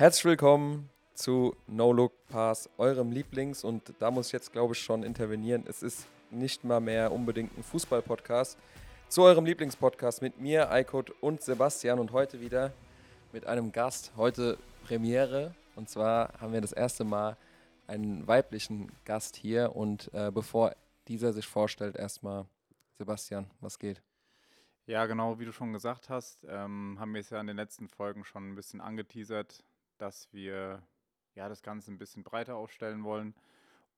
Herzlich willkommen zu No Look Pass, eurem Lieblings- und da muss ich jetzt, glaube ich, schon intervenieren. Es ist nicht mal mehr unbedingt ein Fußball-Podcast. Zu eurem Lieblingspodcast mit mir, Eikot und Sebastian und heute wieder mit einem Gast. Heute Premiere und zwar haben wir das erste Mal einen weiblichen Gast hier und äh, bevor dieser sich vorstellt, erstmal Sebastian, was geht? Ja, genau, wie du schon gesagt hast, ähm, haben wir es ja in den letzten Folgen schon ein bisschen angeteasert, dass wir ja das Ganze ein bisschen breiter aufstellen wollen.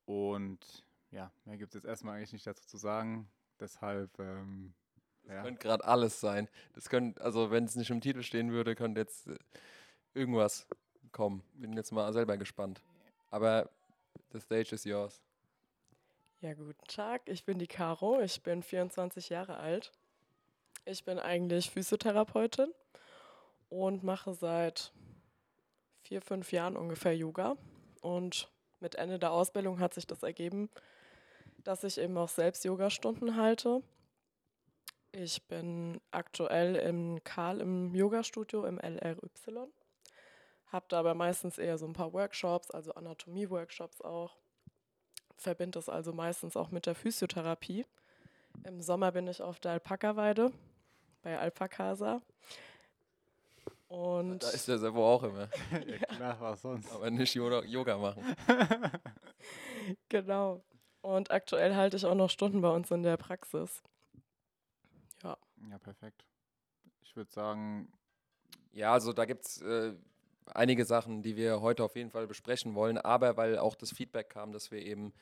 Und ja, mehr gibt es jetzt erstmal eigentlich nicht dazu zu sagen. Deshalb. Ähm, das ja. könnte gerade alles sein. Das könnte, also wenn es nicht im Titel stehen würde, könnte jetzt äh, irgendwas kommen. Bin jetzt mal selber gespannt. Aber the stage is yours. Ja, guten Tag. Ich bin die Caro. Ich bin 24 Jahre alt. Ich bin eigentlich Physiotherapeutin und mache seit vier, fünf Jahren ungefähr Yoga. Und mit Ende der Ausbildung hat sich das ergeben, dass ich eben auch selbst Yogastunden halte. Ich bin aktuell im Karl im Yogastudio im LRY. Habe dabei meistens eher so ein paar Workshops, also Anatomie-Workshops auch. Verbinde das also meistens auch mit der Physiotherapie. Im Sommer bin ich auf der Alpaka-Weide bei Alpakasa. Und da ist der Servo auch immer. ja, klar, was sonst. Aber nicht Yoga machen. genau. Und aktuell halte ich auch noch Stunden bei uns in der Praxis. Ja. Ja, perfekt. Ich würde sagen. Ja, also da gibt es äh, einige Sachen, die wir heute auf jeden Fall besprechen wollen, aber weil auch das Feedback kam, dass wir eben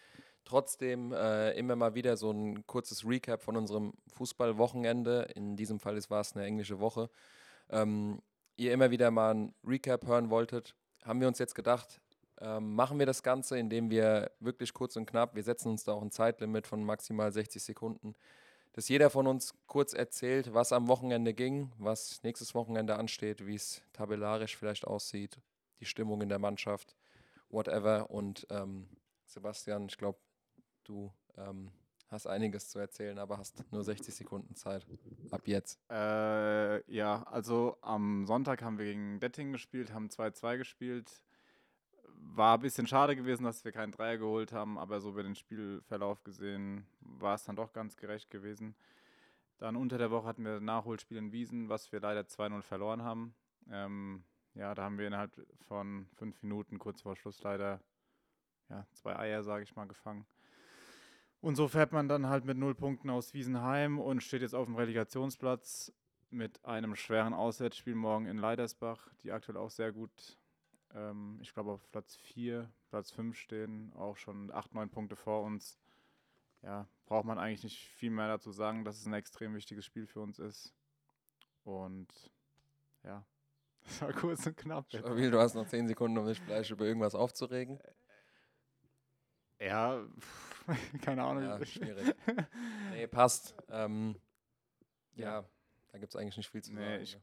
trotzdem äh, immer mal wieder so ein kurzes Recap von unserem Fußballwochenende, in diesem Fall war es eine englische Woche, ähm, ihr immer wieder mal ein Recap hören wolltet, haben wir uns jetzt gedacht, ähm, machen wir das Ganze, indem wir wirklich kurz und knapp, wir setzen uns da auch ein Zeitlimit von maximal 60 Sekunden, dass jeder von uns kurz erzählt, was am Wochenende ging, was nächstes Wochenende ansteht, wie es tabellarisch vielleicht aussieht, die Stimmung in der Mannschaft, whatever. Und ähm, Sebastian, ich glaube, du ähm, hast einiges zu erzählen, aber hast nur 60 Sekunden Zeit. Ab jetzt. Äh, ja, also am Sonntag haben wir gegen Detting gespielt, haben 2-2 gespielt. War ein bisschen schade gewesen, dass wir keinen Dreier geholt haben, aber so über den Spielverlauf gesehen war es dann doch ganz gerecht gewesen. Dann unter der Woche hatten wir Nachholspiel in Wiesen, was wir leider 2-0 verloren haben. Ähm, ja, da haben wir innerhalb von fünf Minuten kurz vor Schluss leider ja, zwei Eier, sage ich mal, gefangen. Und so fährt man dann halt mit null Punkten aus Wiesenheim und steht jetzt auf dem Relegationsplatz mit einem schweren Auswärtsspiel morgen in Leidersbach, die aktuell auch sehr gut, ähm, ich glaube, auf Platz 4, Platz 5 stehen, auch schon 8, 9 Punkte vor uns. Ja, braucht man eigentlich nicht viel mehr dazu sagen, dass es ein extrem wichtiges Spiel für uns ist. Und ja, das war kurz und knapp. Stabil, du hast noch 10 Sekunden, um dich vielleicht über irgendwas aufzuregen. Ja, keine Ahnung. Ja, schwierig. nee, passt. Ähm, ja. ja. da gibt es eigentlich nicht viel zu nee, sagen. Ich,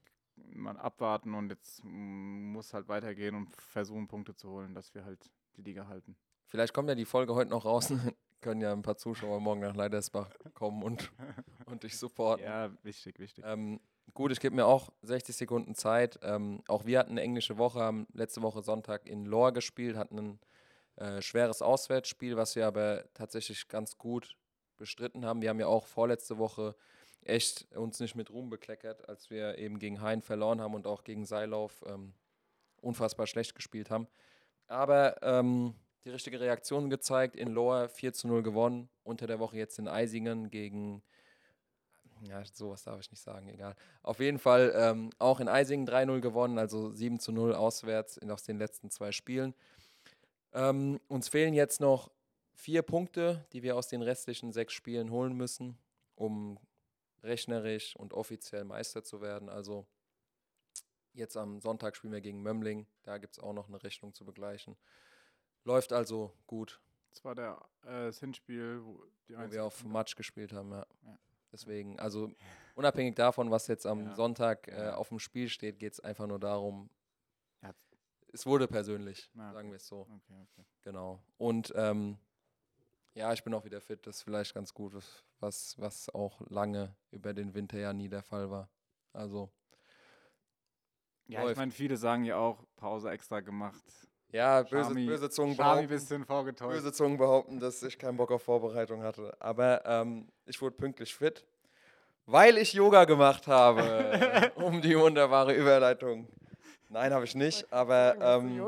mal abwarten und jetzt muss halt weitergehen und versuchen, Punkte zu holen, dass wir halt die Liga halten. Vielleicht kommt ja die Folge heute noch raus. Können ja ein paar Zuschauer morgen nach Leidersbach kommen und, und dich supporten. Ja, wichtig, wichtig. Ähm, gut, ich gebe mir auch 60 Sekunden Zeit. Ähm, auch wir hatten eine englische Woche, haben letzte Woche Sonntag in Lohr gespielt, hatten ein äh, schweres Auswärtsspiel, was wir aber tatsächlich ganz gut bestritten haben. Wir haben ja auch vorletzte Woche echt uns nicht mit Ruhm bekleckert, als wir eben gegen Hein verloren haben und auch gegen Seilauf ähm, unfassbar schlecht gespielt haben. Aber ähm, die richtige Reaktion gezeigt, in Lohr 4 zu 0 gewonnen, unter der Woche jetzt in Eisingen gegen, ja, sowas darf ich nicht sagen, egal. Auf jeden Fall ähm, auch in Eisingen 3-0 gewonnen, also 7 zu 0 auswärts in, aus den letzten zwei Spielen. Ähm, uns fehlen jetzt noch vier Punkte, die wir aus den restlichen sechs Spielen holen müssen, um rechnerisch und offiziell Meister zu werden. Also jetzt am Sonntag spielen wir gegen Mömmling. Da gibt es auch noch eine Rechnung zu begleichen. Läuft also gut. Das war der, äh, das Hinspiel, wo, wo wir auf Match gespielt haben, ja. ja. Deswegen, also unabhängig davon, was jetzt am ja. Sonntag äh, auf dem Spiel steht, geht es einfach nur darum, es wurde persönlich, ah, okay. sagen wir es so. Okay, okay. Genau. Und ähm, ja, ich bin auch wieder fit. Das ist vielleicht ganz gut, was, was auch lange über den Winter ja nie der Fall war. Also Ja, ich Läuft. meine, viele sagen ja auch, Pause extra gemacht. Ja, böse, Schami- böse Zungen Schami behaupten, böse Zungen behaupten, dass ich keinen Bock auf Vorbereitung hatte. Aber ähm, ich wurde pünktlich fit, weil ich Yoga gemacht habe. um die wunderbare Überleitung. Nein, habe ich nicht, aber ähm,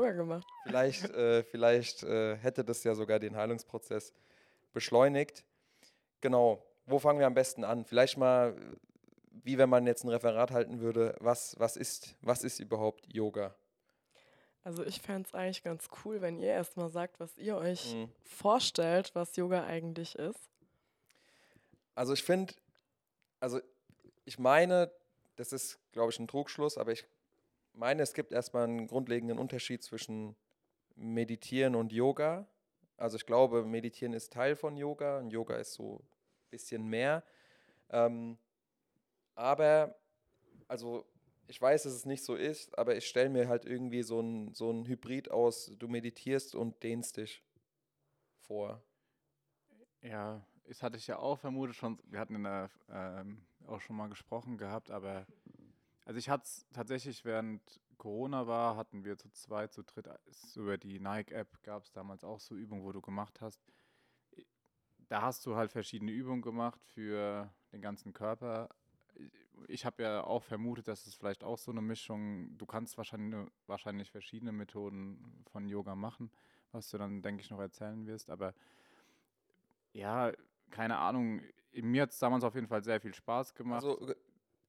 vielleicht, äh, vielleicht äh, hätte das ja sogar den Heilungsprozess beschleunigt. Genau, wo fangen wir am besten an? Vielleicht mal, wie wenn man jetzt ein Referat halten würde, was, was, ist, was ist überhaupt Yoga? Also ich fände es eigentlich ganz cool, wenn ihr erstmal sagt, was ihr euch Mhm. vorstellt, was Yoga eigentlich ist. Also ich finde, also ich meine, das ist, glaube ich, ein Trugschluss, aber ich meine, es gibt erstmal einen grundlegenden Unterschied zwischen Meditieren und Yoga. Also ich glaube, Meditieren ist Teil von Yoga und Yoga ist so ein bisschen mehr. Ähm, aber, also ich weiß, dass es nicht so ist, aber ich stelle mir halt irgendwie so ein, so ein Hybrid aus, du meditierst und dehnst dich vor. Ja, das hatte ich ja auch vermutet schon. Wir hatten in der, ähm, auch schon mal gesprochen gehabt, aber also ich hatte es tatsächlich während Corona war, hatten wir zu zweit, zu dritt, über die Nike-App gab es damals auch so Übungen, wo du gemacht hast. Da hast du halt verschiedene Übungen gemacht für den ganzen Körper. Ich- habe ja auch vermutet, dass es vielleicht auch so eine Mischung, du kannst wahrscheinlich, wahrscheinlich verschiedene Methoden von Yoga machen, was du dann, denke ich, noch erzählen wirst, aber ja, keine Ahnung. Mir hat es damals auf jeden Fall sehr viel Spaß gemacht. Also,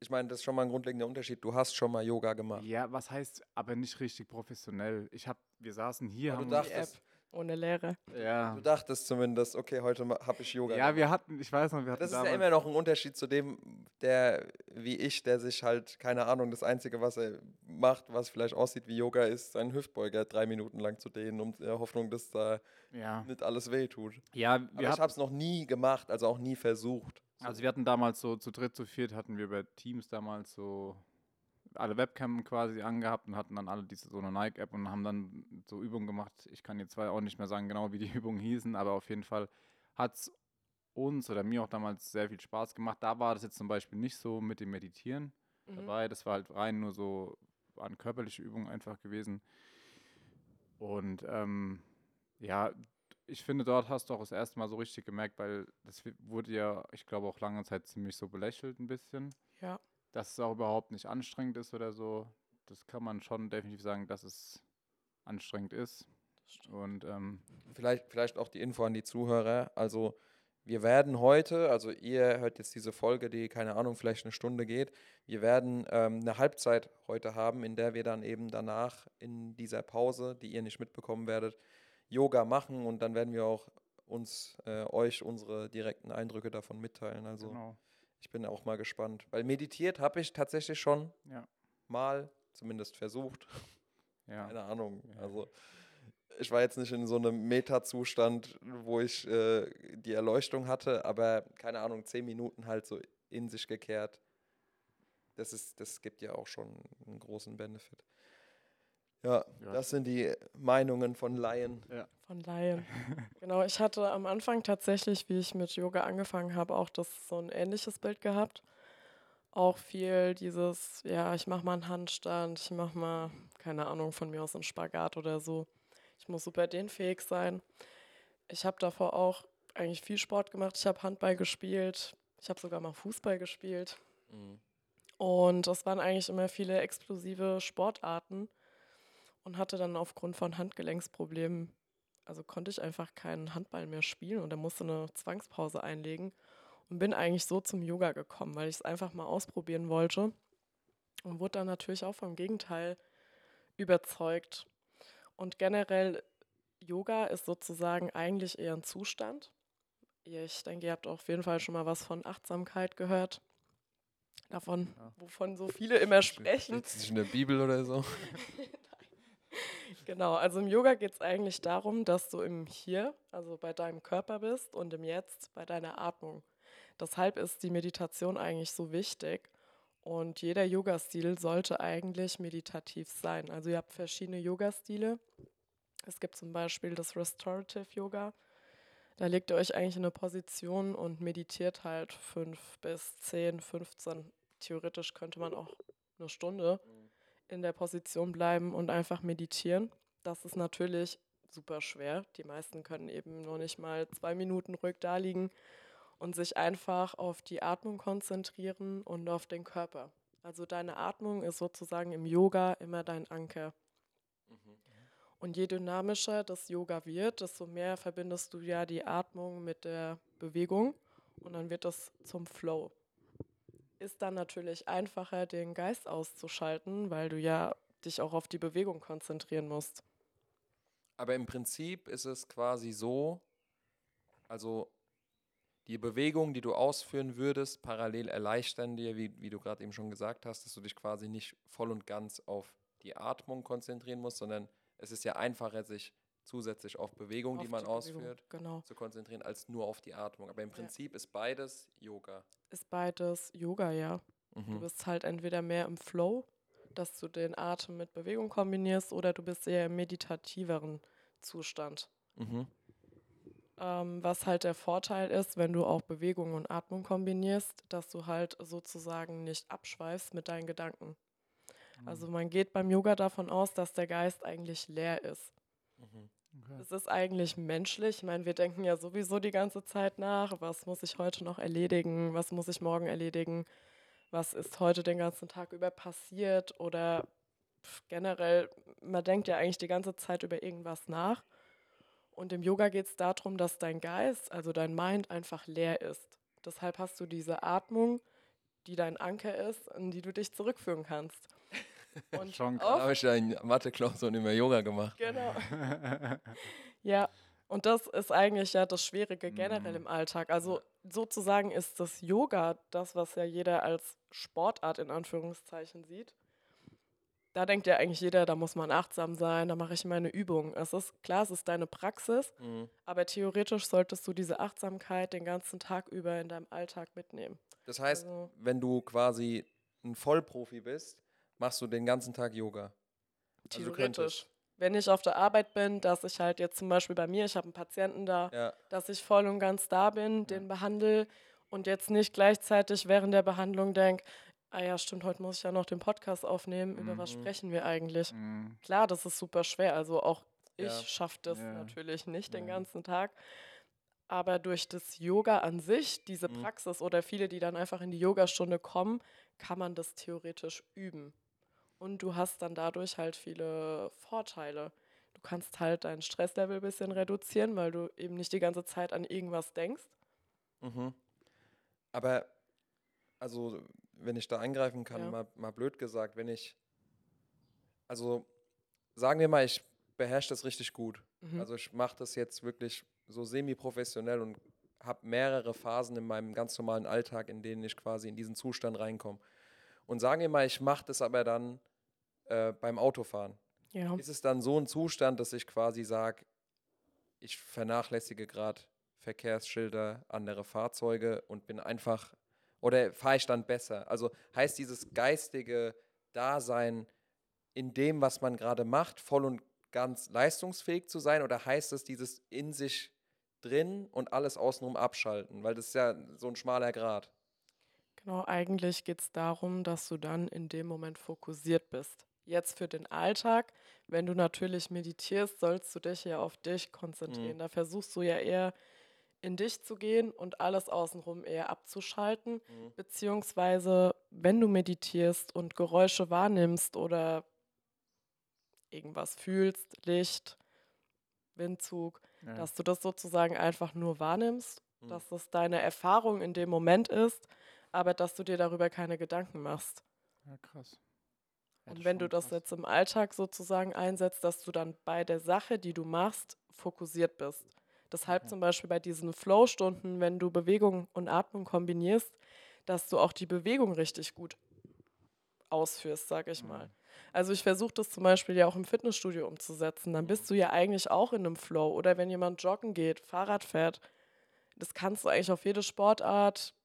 ich meine, das ist schon mal ein grundlegender Unterschied. Du hast schon mal Yoga gemacht. ja, was heißt aber nicht richtig professionell? Ich hab, wir saßen hier, Aber haben du dachtest, Ohne Lehre. ja, du dachtest zumindest, okay, heute habe ich Yoga ja, gemacht. wir hatten, ich weiß noch, wir hatten Das ist ja immer noch ein Unterschied zu dem, der wie ich, der sich halt, keine Ahnung, das Einzige, was er macht, was vielleicht aussieht wie Yoga, ist, seinen Hüftbeuger drei Minuten lang zu dehnen, um in der Hoffnung, dass da ja, nicht alles wehtut. ja, Aber wir ich hatten, habe es noch nie gemacht, also auch nie versucht. So. also wir hatten damals so zu dritt, zu viert hatten wir über Teams damals so alle Webcam quasi angehabt und hatten dann alle diese so eine Nike-App und haben dann so Übungen gemacht. Ich kann jetzt zwar auch nicht mehr sagen genau, wie die Übungen hießen, aber auf jeden Fall hat es uns oder mir auch damals sehr viel Spaß gemacht. Da war das jetzt zum Beispiel nicht so mit dem Meditieren Mhm. dabei. Das war halt rein nur so an körperliche Übungen einfach gewesen. Und ähm, ja, ich finde, dort hast du auch das erste Mal so richtig gemerkt, weil das wurde ja, ich glaube, auch lange Zeit ziemlich so belächelt ein bisschen, Ja. dass es auch überhaupt nicht anstrengend ist oder so. Das kann man schon definitiv sagen, dass es anstrengend ist. Und ähm, Vielleicht, vielleicht auch die Info an die Zuhörer. Also, wir werden heute, also ihr hört jetzt diese Folge, die, keine Ahnung, vielleicht eine Stunde geht. Wir werden ähm, eine Halbzeit heute haben, in der wir dann eben danach in dieser Pause, die ihr nicht mitbekommen werdet, Yoga machen und dann werden wir auch uns, äh, euch unsere direkten Eindrücke davon mitteilen. Also, genau. ich bin auch mal gespannt. Weil meditiert habe ich tatsächlich schon Ja. mal, zumindest versucht. Ja. Keine Ahnung. Ja. Also ich war jetzt nicht in so einem Meta-Zustand, wo ich äh, die Erleuchtung hatte, aber keine Ahnung, zehn Minuten halt so in sich gekehrt. Das ist, das gibt ja auch schon einen großen Benefit. Ja, Ja. das sind die Meinungen von Laien. Von Laien. genau, ich hatte am Anfang tatsächlich, wie ich mit Yoga angefangen habe, auch das so ein ähnliches Bild gehabt. Auch viel dieses, ja, ich mache mal einen Handstand, ich mache mal, keine Ahnung, von mir aus einen Spagat oder so. Ich muss super dehnfähig sein. Ich habe davor auch eigentlich viel Sport gemacht. Ich habe Handball gespielt. Ich habe sogar mal Fußball gespielt. Und das waren eigentlich immer viele explosive Sportarten und hatte dann aufgrund von Handgelenksproblemen, also konnte ich einfach keinen Handball mehr spielen und er musste eine Zwangspause einlegen und bin eigentlich so zum Yoga gekommen, weil ich es einfach mal ausprobieren wollte und wurde dann natürlich auch vom Gegenteil überzeugt. Und generell, Yoga ist sozusagen eigentlich eher ein Zustand. Ich denke, ihr habt auf jeden Fall schon mal was von Achtsamkeit gehört. Davon, Ja. wovon so viele immer sprechen. Nicht in der Bibel oder so. Genau, also im Yoga geht es eigentlich darum, dass du im Hier, also bei deinem Körper bist und im Jetzt bei deiner Atmung. Deshalb ist die Meditation eigentlich so wichtig und jeder Yoga-Stil sollte eigentlich meditativ sein. Also ihr habt verschiedene Yoga-Stile. Es gibt zum Beispiel das Restorative Yoga. Da legt ihr euch eigentlich in eine Position und meditiert halt fünf bis zehn, 15. Theoretisch könnte man auch eine Stunde in der Position bleiben und einfach meditieren. Das ist natürlich super schwer. Die meisten können eben nur nicht mal zwei Minuten ruhig da liegen und sich einfach auf die Atmung konzentrieren und auf den Körper. Also deine Atmung ist sozusagen im Yoga immer dein Anker. Und je dynamischer das Yoga wird, desto mehr verbindest du ja die Atmung mit der Bewegung und dann wird das zum Flow. Ist dann natürlich einfacher, den Geist auszuschalten, weil du ja dich auch auf die Bewegung konzentrieren musst. Aber im Prinzip ist es quasi so, also die Bewegung, die du ausführen würdest, parallel erleichtern dir, wie, wie du gerade eben schon gesagt hast, dass du dich quasi nicht voll und ganz auf die Atmung konzentrieren musst, sondern es ist ja einfacher, sich zusätzlich auf Bewegung, Auf die man die Bewegung, ausführt, Genau. zu konzentrieren, als nur auf die Atmung. Aber im Ja. Prinzip ist beides Yoga. Ist beides Yoga, ja. Du Mhm. bist halt entweder mehr im Flow, dass du den Atem mit Bewegung kombinierst, oder du bist eher im meditativeren Zustand. Mhm. Ähm, was halt der Vorteil ist, wenn du auch Bewegung und Atmung kombinierst, dass du halt sozusagen nicht abschweifst mit deinen Gedanken. Also man geht beim Yoga davon aus, dass der Geist eigentlich leer ist. Okay. Es ist eigentlich menschlich. Ich meine, wir denken ja sowieso die ganze Zeit nach, was muss ich heute noch erledigen, was muss ich morgen erledigen, was ist heute den ganzen Tag über passiert oder generell, man denkt ja eigentlich die ganze Zeit über irgendwas nach. Und im Yoga geht es darum, dass dein Geist, also dein Mind, einfach leer ist. Deshalb hast du diese Atmung, die dein Anker ist, an die du dich zurückführen kannst. Und Schon habe ich ja in Mathe-Klausuren immer Yoga gemacht. Genau. Ja, und das ist eigentlich ja das Schwierige generell Mhm. im Alltag. Also sozusagen ist das Yoga das, was ja jeder als Sportart in Anführungszeichen sieht. Da denkt ja eigentlich jeder, da muss man achtsam sein, da mache ich meine Übungen. Es ist klar, es ist deine Praxis, Mhm. aber theoretisch solltest du diese Achtsamkeit den ganzen Tag über in deinem Alltag mitnehmen. Das heißt, Also- wenn du quasi ein Vollprofi bist, machst du den ganzen Tag Yoga. Also Theoretisch. könntest- Wenn ich auf der Arbeit bin, dass ich halt jetzt zum Beispiel bei mir, ich habe einen Patienten da, Ja, dass ich voll und ganz da bin, den behandle und jetzt nicht gleichzeitig während der Behandlung denke, ah ja, stimmt, heute muss ich ja noch den Podcast aufnehmen, über was Mhm. sprechen wir eigentlich? Mhm. Klar, das ist super schwer, also auch ich Ja. schaffe das Ja. natürlich nicht den ganzen Tag, aber durch das Yoga an sich, diese Mhm. Praxis oder viele, die dann einfach in die Yogastunde kommen, kann man das theoretisch üben. Und du hast dann dadurch halt viele Vorteile. Du kannst halt dein Stresslevel ein bisschen reduzieren, weil du eben nicht die ganze Zeit an irgendwas denkst. Mhm. Aber, also, wenn ich da eingreifen kann, Ja. mal, mal blöd gesagt, wenn ich, also, sagen wir mal, ich beherrsche das richtig gut. Mhm. Also, ich mache das jetzt wirklich so semi-professionell und habe mehrere Phasen in meinem ganz normalen Alltag, in denen ich quasi in diesen Zustand reinkomme. Und sagen wir mal, ich mache das aber dann äh, beim Autofahren. ja. Ist es dann so ein Zustand, dass ich quasi sage, ich vernachlässige gerade Verkehrsschilder, andere Fahrzeuge und bin einfach, oder fahre ich dann besser? Also heißt dieses geistige Dasein in dem, was man gerade macht, voll und ganz leistungsfähig zu sein, oder heißt es dieses in sich drin und alles außenrum abschalten? Weil das ist ja so ein schmaler Grad. Genau, eigentlich geht es darum, dass du dann in dem Moment fokussiert bist. Jetzt für den Alltag, wenn du natürlich meditierst, sollst du dich ja auf dich konzentrieren. Mhm. Da versuchst du ja eher in dich zu gehen und alles außenrum eher abzuschalten. Mhm. Beziehungsweise, wenn du meditierst und Geräusche wahrnimmst oder irgendwas fühlst, Licht, Windzug, Ja. dass du das sozusagen einfach nur wahrnimmst, Mhm. dass es deine Erfahrung in dem Moment ist, aber dass du dir darüber keine Gedanken machst. ja, krass. Ja, Und wenn du das krass. jetzt im Alltag sozusagen einsetzt, dass du dann bei der Sache, die du machst, fokussiert bist. Deshalb Okay. zum Beispiel bei diesen Flow-Stunden, wenn du Bewegung und Atmung kombinierst, dass du auch die Bewegung richtig gut ausführst, sag ich mal. Mhm. Also ich versuche das zum Beispiel ja auch im Fitnessstudio umzusetzen. Dann bist du ja eigentlich auch in einem Flow. Oder wenn jemand joggen geht, Fahrrad fährt, das kannst du eigentlich auf jede Sportart,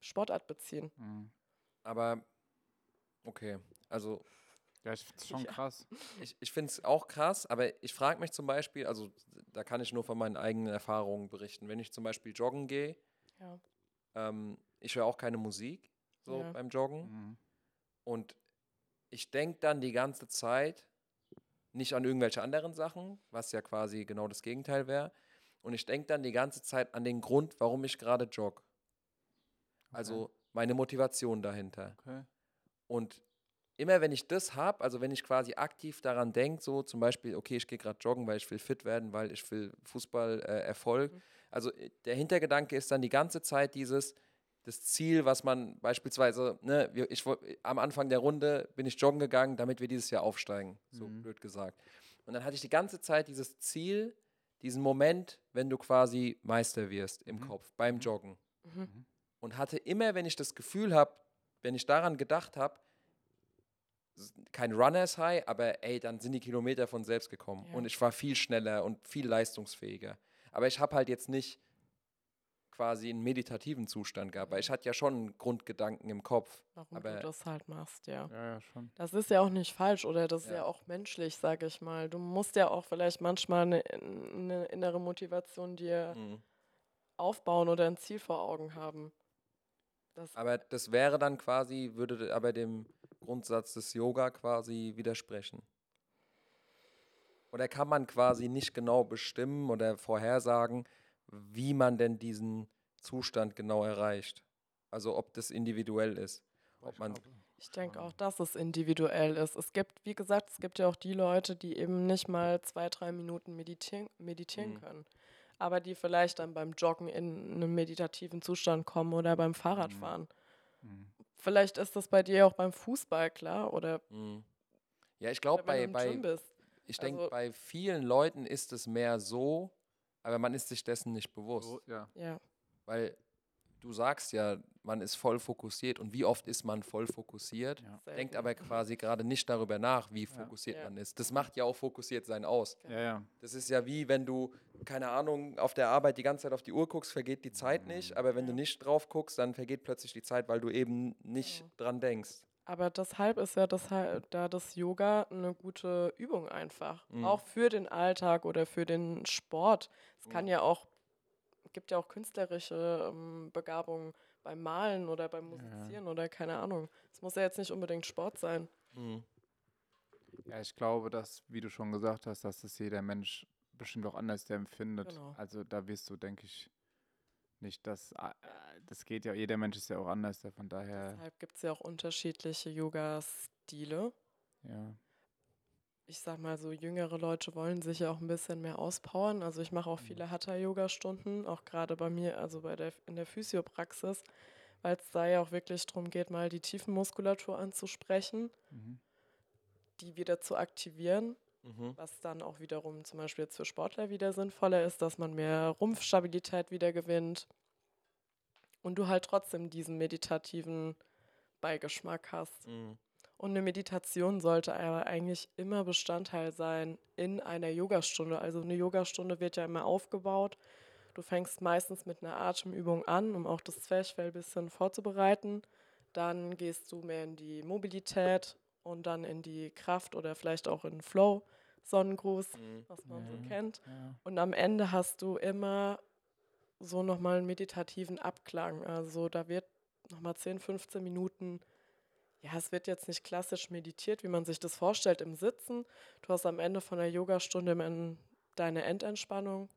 Sportart beziehen. Mhm. Aber, okay, also Ja, ich finde es schon Ja. krass. Ich, ich finde es auch krass, aber ich frage mich zum Beispiel, also da kann ich nur von meinen eigenen Erfahrungen berichten. Wenn ich zum Beispiel joggen gehe, Ja. ähm, ich höre auch keine Musik so Ja. beim Joggen Mhm. und ich denke dann die ganze Zeit nicht an irgendwelche anderen Sachen, was ja quasi genau das Gegenteil wäre. Und ich denke dann die ganze Zeit an den Grund, warum ich gerade jogge. Also meine Motivation dahinter. Okay. Und immer wenn ich das habe, also wenn ich quasi aktiv daran denke, so zum Beispiel, okay, ich gehe gerade joggen, weil ich will fit werden, weil ich will Fußball äh, Erfolg. Mhm. Also äh, der Hintergedanke ist dann die ganze Zeit dieses, das Ziel, was man beispielsweise, ne, ich, woll- am Anfang der Runde bin ich joggen gegangen, damit wir dieses Jahr aufsteigen, so Mhm. blöd gesagt. Und dann hatte ich die ganze Zeit dieses Ziel, diesen Moment, wenn du quasi Meister wirst im Mhm. Kopf, beim Mhm. Joggen. Mhm. Und hatte immer, wenn ich das Gefühl habe, wenn ich daran gedacht habe, kein Runners High, aber ey, dann sind die Kilometer von selbst gekommen. Ja. Und ich war viel schneller und viel leistungsfähiger. Aber ich habe halt jetzt nicht quasi einen meditativen Zustand gehabt, weil ich hatte ja schon einen Grundgedanken im Kopf. Warum Aber- du das halt machst, ja. Ja, ja, schon. Das ist ja auch nicht falsch oder das ist Ja. ja auch menschlich, sage ich mal. Du musst ja auch vielleicht manchmal eine, eine innere Motivation dir Mhm. aufbauen oder ein Ziel vor Augen haben. Das, Aber das wäre dann quasi, würde aber dem Grundsatz des Yoga quasi widersprechen. Oder kann man quasi nicht genau bestimmen oder vorhersagen, wie man denn diesen Zustand genau erreicht? Also ob das individuell ist. Ob Ich man- ich denke auch, dass es individuell ist. Es gibt, wie gesagt, es gibt ja auch die Leute, die eben nicht mal zwei, drei Minuten meditieren, meditieren Mhm. können. Aber die vielleicht dann beim Joggen in einen meditativen Zustand kommen oder beim Fahrradfahren. mhm. Vielleicht ist das bei dir auch beim Fußball klar oder, Mhm. Ja, ich glaube, bei, bei, ich denke, also- bei vielen Leuten ist es mehr so, aber man ist sich dessen nicht bewusst. So, ja. Ja, Weil du sagst ja, man ist voll fokussiert und wie oft ist man voll fokussiert? Ja. denkt aber quasi gerade nicht darüber nach, wie fokussiert Ja. man ist. Das macht ja auch fokussiert sein aus. Ja, ja. Das ist ja wie, wenn du, keine Ahnung, auf der Arbeit die ganze Zeit auf die Uhr guckst, vergeht die Zeit nicht, aber wenn du nicht drauf guckst, dann vergeht plötzlich die Zeit, weil du eben nicht dran denkst. Aber deshalb ist ja deshalb, da das Yoga eine gute Übung einfach. Mhm. Auch für den Alltag oder für den Sport. Es kann Mhm. ja auch, gibt ja auch künstlerische ähm, Begabungen beim Malen oder beim Musizieren oder keine Ahnung. Es muss ja jetzt nicht unbedingt Sport sein. Mhm. Ja, ich glaube, dass, wie du schon gesagt hast, dass das jeder Mensch bestimmt auch anders der empfindet. Genau. Also da wirst du, denke ich, nicht, dass äh, das geht ja, jeder Mensch ist ja auch anders, ja, von daher, Deshalb gibt es ja auch unterschiedliche Yoga-Stile. ja. Ich sag mal so, jüngere Leute wollen sich ja auch ein bisschen mehr auspowern. Also ich mache auch Mhm. viele Hatha-Yoga-Stunden, auch gerade bei mir, also bei der, in der Physiopraxis, weil es da ja auch wirklich darum geht, mal die Tiefenmuskulatur anzusprechen, Mhm. die wieder zu aktivieren, Mhm. was dann auch wiederum zum Beispiel jetzt für Sportler wieder sinnvoller ist, dass man mehr Rumpfstabilität wieder gewinnt und du halt trotzdem diesen meditativen Beigeschmack hast. Mhm. Und eine Meditation sollte aber eigentlich immer Bestandteil sein in einer Yogastunde. Also eine Yogastunde wird ja immer aufgebaut. Du fängst meistens mit einer Atemübung an, um auch das Zwerchfell ein bisschen vorzubereiten. Dann gehst du mehr in die Mobilität und dann in die Kraft oder vielleicht auch in Flow, Sonnengruß, Mhm. was man so kennt. Ja. Und am Ende hast du immer so nochmal einen meditativen Abklang. Also da wird nochmal 10, 15 Minuten, ja, es wird jetzt nicht klassisch meditiert, wie man sich das vorstellt im Sitzen. Du hast am Ende von der Yogastunde deine Endentspannung.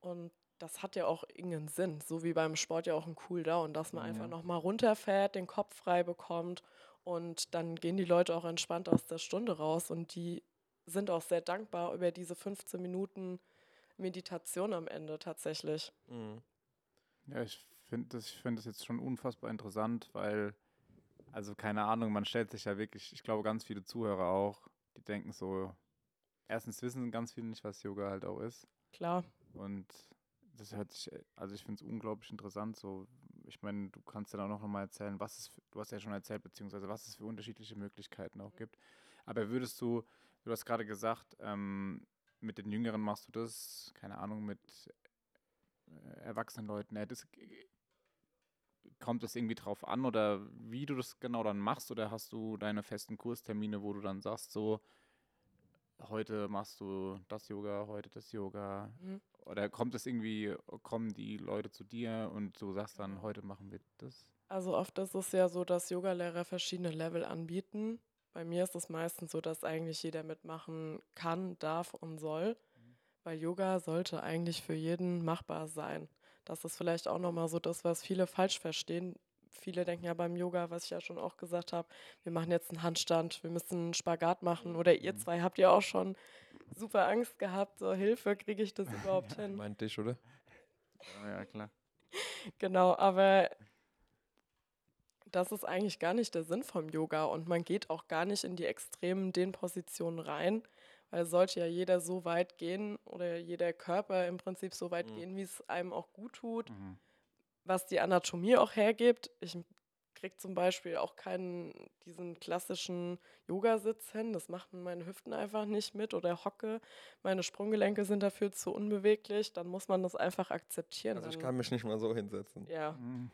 Und das hat ja auch irgendeinen Sinn, so wie beim Sport ja auch ein Cooldown, dass man einfach Ja. nochmal runterfährt, den Kopf frei bekommt und dann gehen die Leute auch entspannt aus der Stunde raus und die sind auch sehr dankbar über diese 15 Minuten Meditation am Ende tatsächlich. Mhm. Ja, ich finde das, ich find das jetzt schon unfassbar interessant, weil, also keine Ahnung, man stellt sich ja wirklich, ich glaube, ganz viele Zuhörer auch, die denken so, erstens wissen ganz viele nicht, was Yoga halt auch ist. Klar. Und das hört sich, also ich finde es unglaublich interessant. So, ich meine, du kannst ja auch noch mal erzählen, was es, du hast ja schon erzählt, beziehungsweise was es für unterschiedliche Möglichkeiten auch gibt. Aber würdest du, du hast gerade gesagt, ähm, mit den Jüngeren machst du das, keine Ahnung, mit äh, erwachsenen Leuten. Äh, das, kommt es irgendwie drauf an oder wie du das genau dann machst oder hast du deine festen Kurstermine, wo du dann sagst, so, heute machst du das Yoga, heute das Yoga, Mhm. oder kommt es irgendwie, kommen die Leute zu dir und du sagst dann, Genau. heute machen wir das? Also oft ist es ja so, dass Yogalehrer verschiedene Level anbieten. Bei mir ist es meistens so, dass eigentlich jeder mitmachen kann, darf und soll, weil Yoga sollte eigentlich für jeden machbar sein. Das ist vielleicht auch nochmal so das, was viele falsch verstehen. Viele denken ja beim Yoga, was ich ja schon auch gesagt habe, wir machen jetzt einen Handstand, wir müssen einen Spagat machen. Oder ihr zwei habt ja auch schon super Angst gehabt, so Hilfe, kriege ich das überhaupt hin? Meint dich, oder? Ja, ja, klar. Genau, aber das ist eigentlich gar nicht der Sinn vom Yoga und man geht auch gar nicht in die extremen Dehnpositionen rein, weil sollte ja jeder so weit gehen oder jeder Körper im Prinzip so weit Mhm. gehen, wie es einem auch gut tut, Mhm. was die Anatomie auch hergibt. Ich kriege zum Beispiel auch keinen diesen klassischen Yogasitz hin. Das machen meine Hüften einfach nicht mit oder Hocke. Meine Sprunggelenke sind dafür zu unbeweglich. Dann muss man das einfach akzeptieren. Also ich kann mich nicht mal so hinsetzen. ja, Mhm.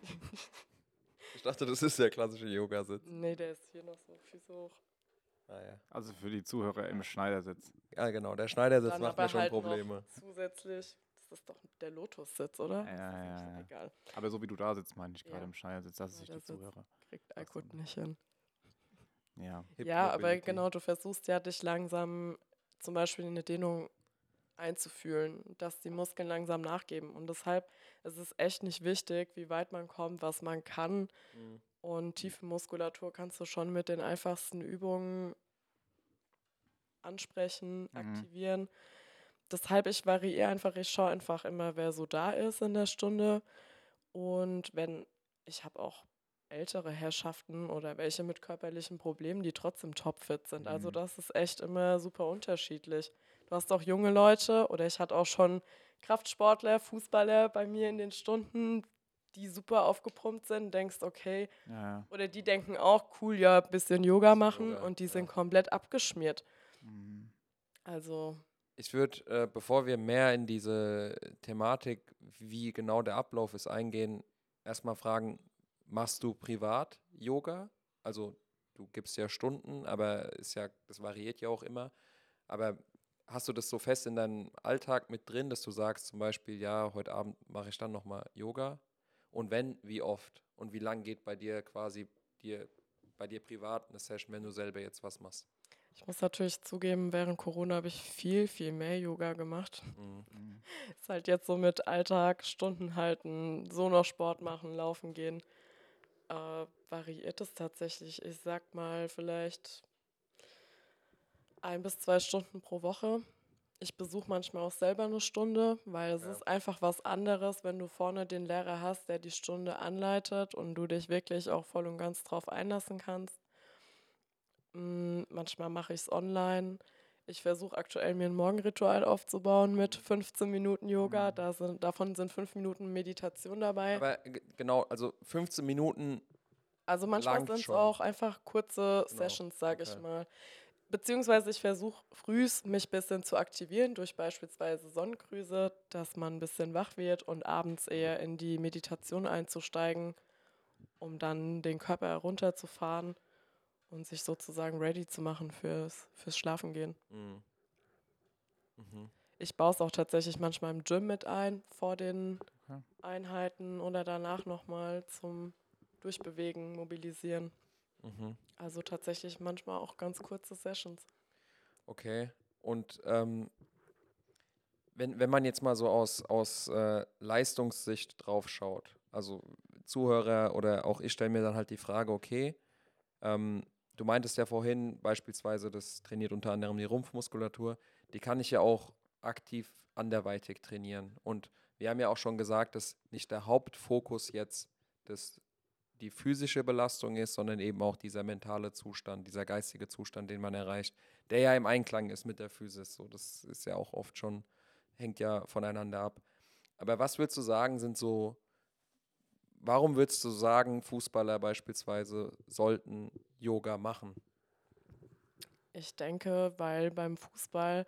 Ich dachte, das ist der klassische Yogasitz. nee, der ist hier noch so Füße hoch. Ah, ja. Also für die Zuhörer im Schneidersitz. ja, genau. Der Schneidersitz Dann macht aber mir schon halt noch Probleme. Zusätzlich, das ist doch der Lotussitz, oder? Ja, ja, ja. Egal, Aber so wie du da sitzt, meine ich gerade Ja. im Schneidersitz, dass Ja, sich der die Sitz. Zuhörer. kriegt. Alkut nicht hin. Ja. Ja, aber genau, du versuchst ja, dich langsam zum Beispiel in eine Dehnung einzufühlen, dass die Muskeln langsam nachgeben. Und deshalb ist es echt nicht wichtig, wie weit man kommt, was man kann. Mhm. Und tiefe Muskulatur kannst du schon mit den einfachsten Übungen ansprechen, Mhm. aktivieren. Deshalb, ich variiere einfach, ich schaue einfach immer, wer so da ist in der Stunde. Und wenn, ich habe auch ältere Herrschaften oder welche mit körperlichen Problemen, die trotzdem topfit sind. Also Mhm. das ist echt immer super unterschiedlich. Du hast auch junge Leute oder ich hatte auch schon Kraftsportler, Fußballer bei mir in den Stunden, die super aufgepumpt sind, denkst, okay, Ja, oder die denken auch, cool, ja, bisschen Yoga machen Yoga, und die ja. sind komplett abgeschmiert. Mhm. Also, Ich würde, äh, bevor wir mehr in diese Thematik, wie genau der Ablauf ist, eingehen, erstmal fragen, machst du privat Yoga? Also du gibst ja Stunden, aber ist ja, das variiert ja auch immer. Aber hast du das so fest in deinem Alltag mit drin, dass du sagst zum Beispiel, ja, heute Abend mache ich dann nochmal Yoga? Und wenn, wie oft? Und wie lang geht bei dir quasi dir, bei dir privat eine Session, wenn du selber jetzt was machst? Ich muss natürlich zugeben, während Corona habe ich viel, viel mehr Yoga gemacht. Mhm. Ist halt jetzt so mit Alltag, Stunden halten, so noch Sport machen, laufen gehen. Äh, variiert es tatsächlich. Ich sag mal vielleicht ein bis zwei Stunden pro Woche. Ich besuche manchmal auch selber eine Stunde, weil es Ja. ist einfach was anderes, wenn du vorne den Lehrer hast, der die Stunde anleitet und du dich wirklich auch voll und ganz drauf einlassen kannst. Mm, manchmal mache ich es online. Ich versuche aktuell mir ein Morgenritual aufzubauen mit 15 Minuten Yoga. Mhm. Da sind, davon sind fünf Minuten Meditation dabei. Aber genau, also 15 Minuten also manchmal sind es auch einfach kurze Genau, Sessions, sage ich okay. mal. Beziehungsweise ich versuche frühs mich ein bisschen zu aktivieren durch beispielsweise Sonnengrüße, dass man ein bisschen wach wird und abends eher in die Meditation einzusteigen, um dann den Körper herunterzufahren und sich sozusagen ready zu machen fürs, fürs Schlafengehen. Mhm. Mhm. Ich baue es auch tatsächlich manchmal im Gym mit ein, vor den Okay. Einheiten oder danach nochmal zum Durchbewegen, Mobilisieren. Mhm. Also tatsächlich manchmal auch ganz kurze Sessions. Okay. Und ähm, wenn, wenn man jetzt mal so aus, aus äh, Leistungssicht drauf schaut, also Zuhörer oder auch ich stelle mir dann halt die Frage, okay, ähm, du meintest ja vorhin beispielsweise, das trainiert unter anderem die Rumpfmuskulatur, die kann ich ja auch aktiv anderweitig trainieren. Und wir haben ja auch schon gesagt, dass nicht der Hauptfokus jetzt das, die physische Belastung ist, sondern eben auch dieser mentale Zustand, dieser geistige Zustand, den man erreicht, der ja im Einklang ist mit der Physis. So, das ist ja auch oft schon, hängt ja voneinander ab. Aber was würdest du sagen, sind so, warum würdest du sagen, Fußballer beispielsweise sollten Yoga machen? Ich denke, weil beim Fußball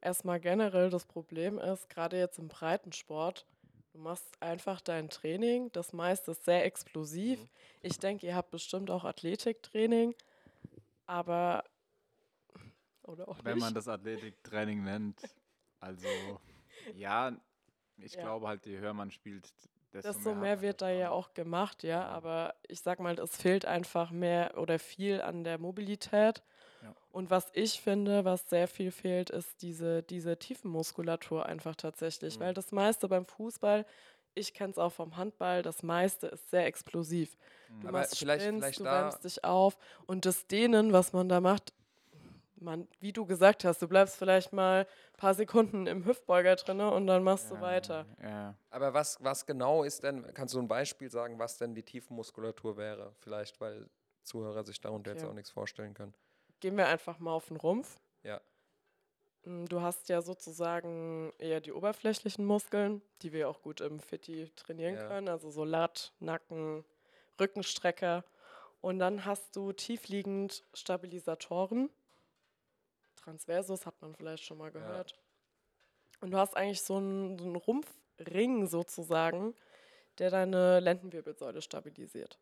erstmal generell das Problem ist, gerade jetzt im Breitensport, du machst einfach dein Training, das meiste ist sehr explosiv. Mhm. Ich denke, ihr habt bestimmt auch Athletiktraining, aber oder auch Wenn nicht. man das Athletiktraining nennt. Also, ja, ich Ja. glaube halt, je höher man spielt, desto hat mehr man wird da ja auch gemacht, ja. Ja. Aber ich sag mal, es fehlt einfach mehr oder viel an der Mobilität. Ja. Und was ich finde, was sehr viel fehlt, ist diese, diese Tiefenmuskulatur einfach tatsächlich. Mhm. Weil das meiste beim Fußball, ich kenne es auch vom Handball, das meiste ist sehr explosiv. Du Aber machst vielleicht- Sprints, vielleicht du wärmst dich auf. Und das Dehnen, was man da macht, man, wie du gesagt hast, du bleibst vielleicht mal ein paar Sekunden im Hüftbeuger drinne und dann machst du Ja, weiter. Ja, Aber was, was genau ist denn, kannst du ein Beispiel sagen, was denn die Tiefenmuskulatur wäre? Vielleicht, weil Zuhörer sich darunter jetzt Okay. auch nichts vorstellen können. Gehen wir einfach mal auf den Rumpf. Ja. Mm, Du hast ja sozusagen eher die oberflächlichen Muskeln, die wir auch gut im Fitti trainieren Ja. können, also so Lat, Nacken, Rückenstrecker. Und dann hast du tiefliegend Stabilisatoren. Transversus hat man vielleicht schon mal gehört. Und du hast eigentlich so einen, so einen Rumpfring sozusagen, der deine Lendenwirbelsäule stabilisiert.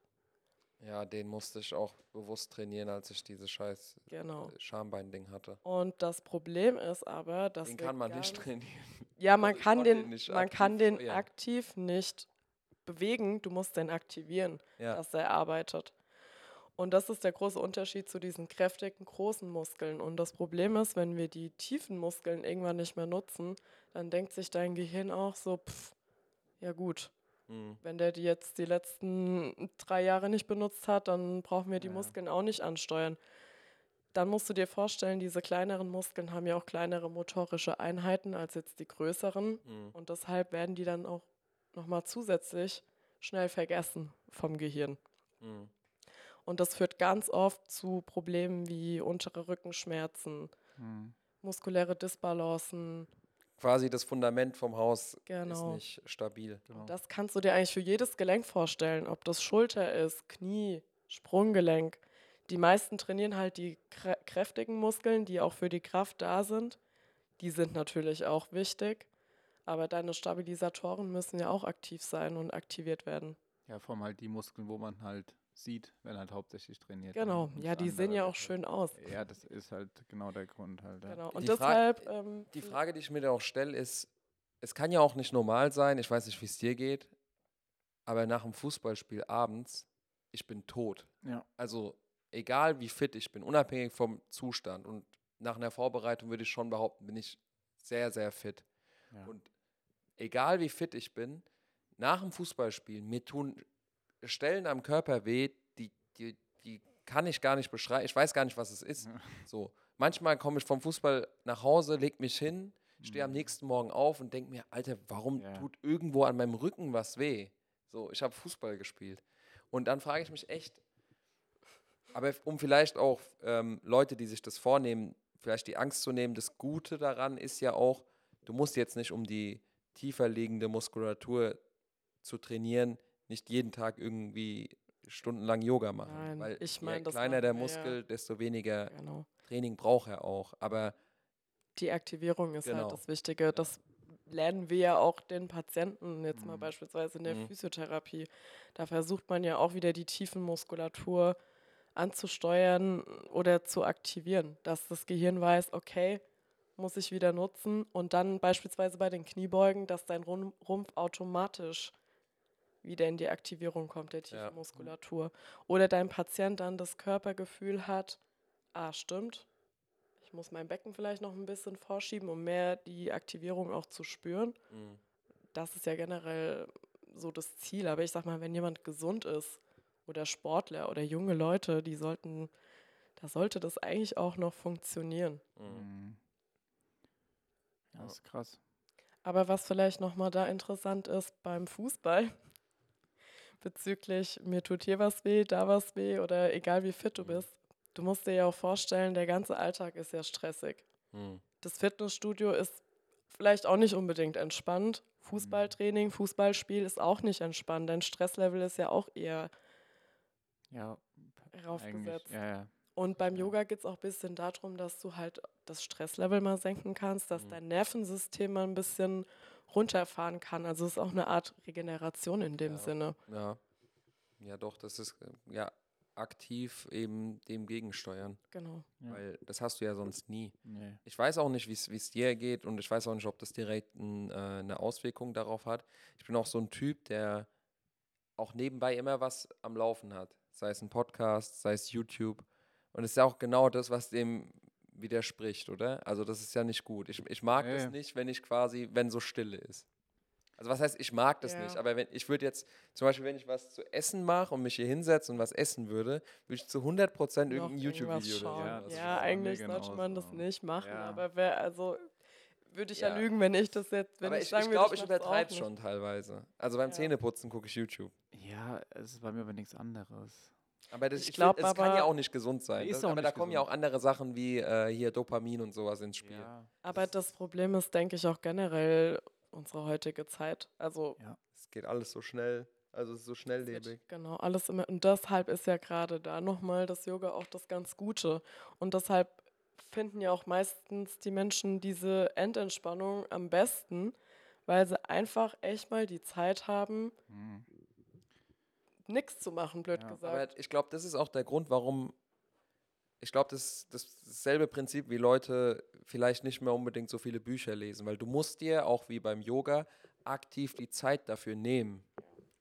Ja, den musste ich auch bewusst trainieren, als ich dieses scheiß Genau. äh, Schambein-Ding hatte. Und das Problem ist aber, dass Den kann man nicht trainieren. Ja, man Also kann den, nicht man kann aktiv den steuern. aktiv nicht bewegen, du musst den aktivieren, Ja, dass er arbeitet. Und das ist der große Unterschied zu diesen kräftigen, großen Muskeln. Und das Problem ist, wenn wir die tiefen Muskeln irgendwann nicht mehr nutzen, dann denkt sich dein Gehirn auch so, pff, ja gut, mhm. wenn der die jetzt die letzten drei Jahre nicht benutzt hat, dann brauchen wir die Ja. Muskeln auch nicht ansteuern. Dann musst du dir vorstellen, diese kleineren Muskeln haben ja auch kleinere motorische Einheiten als jetzt die größeren. Mhm. Und deshalb werden die dann auch nochmal zusätzlich schnell vergessen vom Gehirn. Mhm. Und das führt ganz oft zu Problemen wie untere Rückenschmerzen, Hm. muskuläre Disbalancen. Quasi das Fundament vom Haus Genau. ist nicht stabil. Genau. Das kannst du dir eigentlich für jedes Gelenk vorstellen, ob das Schulter ist, Knie, Sprunggelenk. Die meisten trainieren halt die krä kräftigen Muskeln, die auch für die Kraft da sind. Die sind natürlich auch wichtig, aber deine Stabilisatoren müssen ja auch aktiv sein und aktiviert werden. Ja, vor allem halt die Muskeln, wo man halt sieht, wenn halt hauptsächlich trainiert. Genau, ja, die sehen ja auch schön aus. Ja, das ist halt genau der Grund halt. Ja. Genau. Und Die Fra- deshalb. Ähm, Die Frage, die ich mir da auch stelle, ist, es kann ja auch nicht normal sein, ich weiß nicht, wie es dir geht, aber nach einem Fußballspiel abends, ich bin tot. Ja. Also egal wie fit ich bin, unabhängig vom Zustand und nach einer Vorbereitung würde ich schon behaupten, bin ich sehr, sehr fit. Ja. Und egal wie fit ich bin, nach dem Fußballspiel, mir tun Stellen am Körper weh, die, die, die kann ich gar nicht beschreiben. Ich weiß gar nicht, was es ist. So. Manchmal komme ich vom Fußball nach Hause, leg mich hin, stehe am Mhm. nächsten Morgen auf und denke mir, Alter, warum Ja. tut irgendwo an meinem Rücken was weh? So, ich habe Fußball gespielt. Und dann frage ich mich echt, aber um vielleicht auch ähm, Leute, die sich das vornehmen, vielleicht die Angst zu nehmen, das Gute daran ist ja auch, du musst jetzt nicht, um die tiefer liegende Muskulatur zu trainieren, nicht jeden Tag irgendwie stundenlang Yoga machen. Nein, weil ich je mein, das kleiner der wir ja. Muskel, desto weniger genau. Training braucht er auch. Aber Die Aktivierung ist Genau. halt das Wichtige. Das lernen wir ja auch den Patienten, jetzt mal Mhm. beispielsweise in der Mhm. Physiotherapie. Da versucht man ja auch wieder die Tiefenmuskulatur anzusteuern oder zu aktivieren, dass das Gehirn weiß, okay, muss ich wieder nutzen und dann beispielsweise bei den Kniebeugen, dass dein Rum- Rumpf automatisch wieder in die Aktivierung kommt der Ja. Tiefenmuskulatur. Oder dein Patient dann das Körpergefühl hat, ah, stimmt, ich muss mein Becken vielleicht noch ein bisschen vorschieben, um mehr die Aktivierung auch zu spüren. mh, Das ist ja generell so das Ziel. Aber ich sag mal, wenn jemand gesund ist oder Sportler oder junge Leute, die sollten, da sollte das eigentlich auch noch funktionieren. mh. Mhm. Ja, Ja. ist krass. Aber was vielleicht nochmal da interessant ist beim Fußball, bezüglich mir tut hier was weh, da was weh oder egal wie fit du Mhm. bist, du musst dir ja auch vorstellen, der ganze Alltag ist ja stressig. mh. das Fitnessstudio ist vielleicht auch nicht unbedingt entspannt. Fußballtraining, Fußballspiel ist auch nicht entspannt. Dein Stresslevel ist ja auch eher Ja, raufgesetzt. Ja, ja. Und beim. Yoga geht es auch ein bisschen darum, dass du halt das Stresslevel mal senken kannst, dass Mhm. dein Nervensystem mal ein bisschen runterfahren kann. Also es ist auch eine Art Regeneration in dem Ja. Sinne. Ja. Ja, doch, das ist, äh, ja, aktiv eben dem gegensteuern. Genau. Ja. Weil das hast du ja sonst nie. Nee. Ich weiß auch nicht, wie es dir geht und ich weiß auch nicht, ob das direkt ein, äh, eine Auswirkung darauf hat. Ich bin auch so ein Typ, der auch nebenbei immer was am Laufen hat. Sei es ein Podcast, sei es YouTube. Und es ist ja auch genau das, was dem widerspricht, oder? Also das ist ja nicht gut. Ich, ich mag Ja, das ja. nicht, wenn ich quasi, wenn so Stille ist. Also was heißt, ich mag das Ja. nicht, aber wenn ich würde jetzt, zum Beispiel, wenn ich was zu essen mache und mich hier hinsetze und was essen würde, würde ich zu 100% Noch irgendein YouTube-Video schauen. Ja, Ja, eigentlich sollte man das nicht machen, Ja. aber wer, also würde ich ja. Ja. lügen, wenn ich das jetzt, wenn aber ich, ich, sagen ich würde, glaube, ich mach's auch übertreibe schon teilweise. Also beim Ja. Zähneputzen gucke ich YouTube. Ja, es ist bei mir aber nichts anderes. Aber das, Ich ich glaub das kann ja auch nicht gesund sein. Ist Das, auch aber da kommen ja gesund. auch andere Sachen wie äh, hier Dopamin und sowas ins Spiel. Ja. Aber das Problem ist, denke ich, auch generell unsere heutige Zeit. Also Es geht alles so schnell, also es ist so schnelllebig. Genau, alles immer. Und deshalb ist ja gerade da nochmal das Yoga auch das ganz Gute. Und deshalb finden ja auch meistens die Menschen diese Endentspannung am besten, weil sie einfach echt mal die Zeit haben, Mhm. Nichts zu machen, blöd Ja, gesagt. Aber ich glaube, das ist auch der Grund, warum. Ich glaube, das, das ist dasselbe Prinzip, wie Leute vielleicht nicht mehr unbedingt so viele Bücher lesen, weil du musst dir, auch wie beim Yoga, aktiv die Zeit dafür nehmen.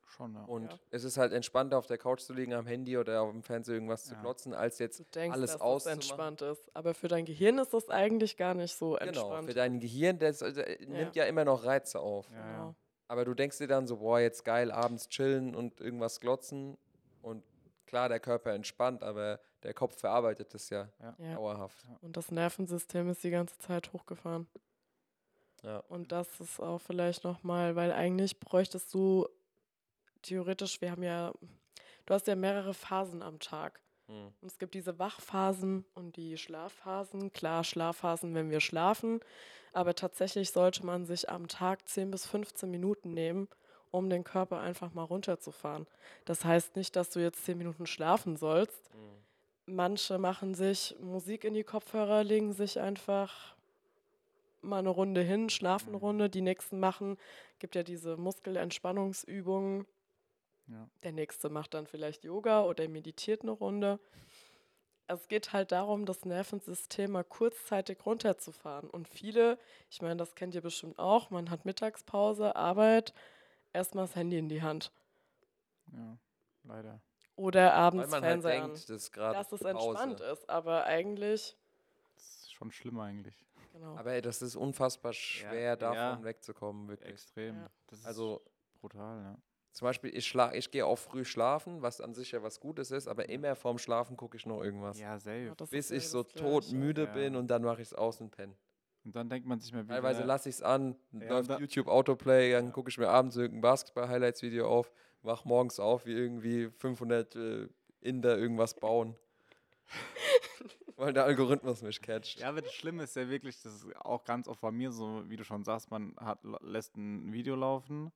Schon, ja. Und Ja. es ist halt entspannter, auf der Couch zu liegen, am Handy oder auf dem Fernseher irgendwas zu Ja. klotzen, als jetzt du denkst, alles dass auszumachen. das entspannt ist. Aber für dein Gehirn ist das eigentlich gar nicht so Genau, entspannt. für dein Gehirn, das äh, nimmt ja immer noch Reize auf. Ja, ja. Genau. Aber du denkst dir dann so, boah, jetzt geil, abends chillen und irgendwas glotzen. Und klar, der Körper entspannt, aber der Kopf verarbeitet es ja, Ja. dauerhaft. Und das Nervensystem ist die ganze Zeit hochgefahren. Ja. Und das ist auch vielleicht nochmal, weil eigentlich bräuchtest du theoretisch, wir haben ja, du hast ja mehrere Phasen am Tag. Hm. Und es gibt diese Wachphasen und die Schlafphasen. Klar, Schlafphasen, wenn wir schlafen. Aber tatsächlich sollte man sich am Tag 10 bis 15 Minuten nehmen, um den Körper einfach mal runterzufahren. Das heißt nicht, dass du jetzt 10 Minuten schlafen sollst. Hm. Manche machen sich Musik in die Kopfhörer, legen sich einfach mal eine Runde hin, schlafen eine Mhm. Runde. Die nächsten machen, gibt ja diese Muskelentspannungsübungen. Ja. Der nächste macht dann vielleicht Yoga oder meditiert eine Runde. Es geht halt darum, das Nervensystem mal kurzzeitig runterzufahren. Und viele, ich meine, das kennt ihr bestimmt auch, man hat Mittagspause, Arbeit, erstmal das Handy in die Hand. ja, leider. Oder Weil abends man halt Fernseher an. denkt, das ist gerade Dass es Pause. entspannt ist, aber eigentlich, Das ist schon schlimm eigentlich. genau. Aber ey, das ist unfassbar schwer, Ja, davon ja. wegzukommen, wirklich. Extrem. Ja. Das ist Also brutal, ja. Zum Beispiel, ich, schla ich gehe auch früh schlafen, was an sich ja was Gutes ist, aber immer vorm Schlafen gucke ich noch irgendwas. Ja, safe. Ja, Bis ja ich so todmüde Ja. bin und dann mache ich es aus und penne. Und dann denkt man sich mal wieder. Teilweise lasse ich es an, Ja, läuft YouTube Autoplay, dann Ja. gucke ich mir abends irgendein Basketball-Highlights-Video auf, wach morgens auf, wie irgendwie 500 äh, Inder irgendwas bauen. Weil der Algorithmus mich catcht. Ja, aber das Schlimme ist ja wirklich, das ist auch ganz oft bei mir so, wie du schon sagst, man hat, lässt ein Video laufen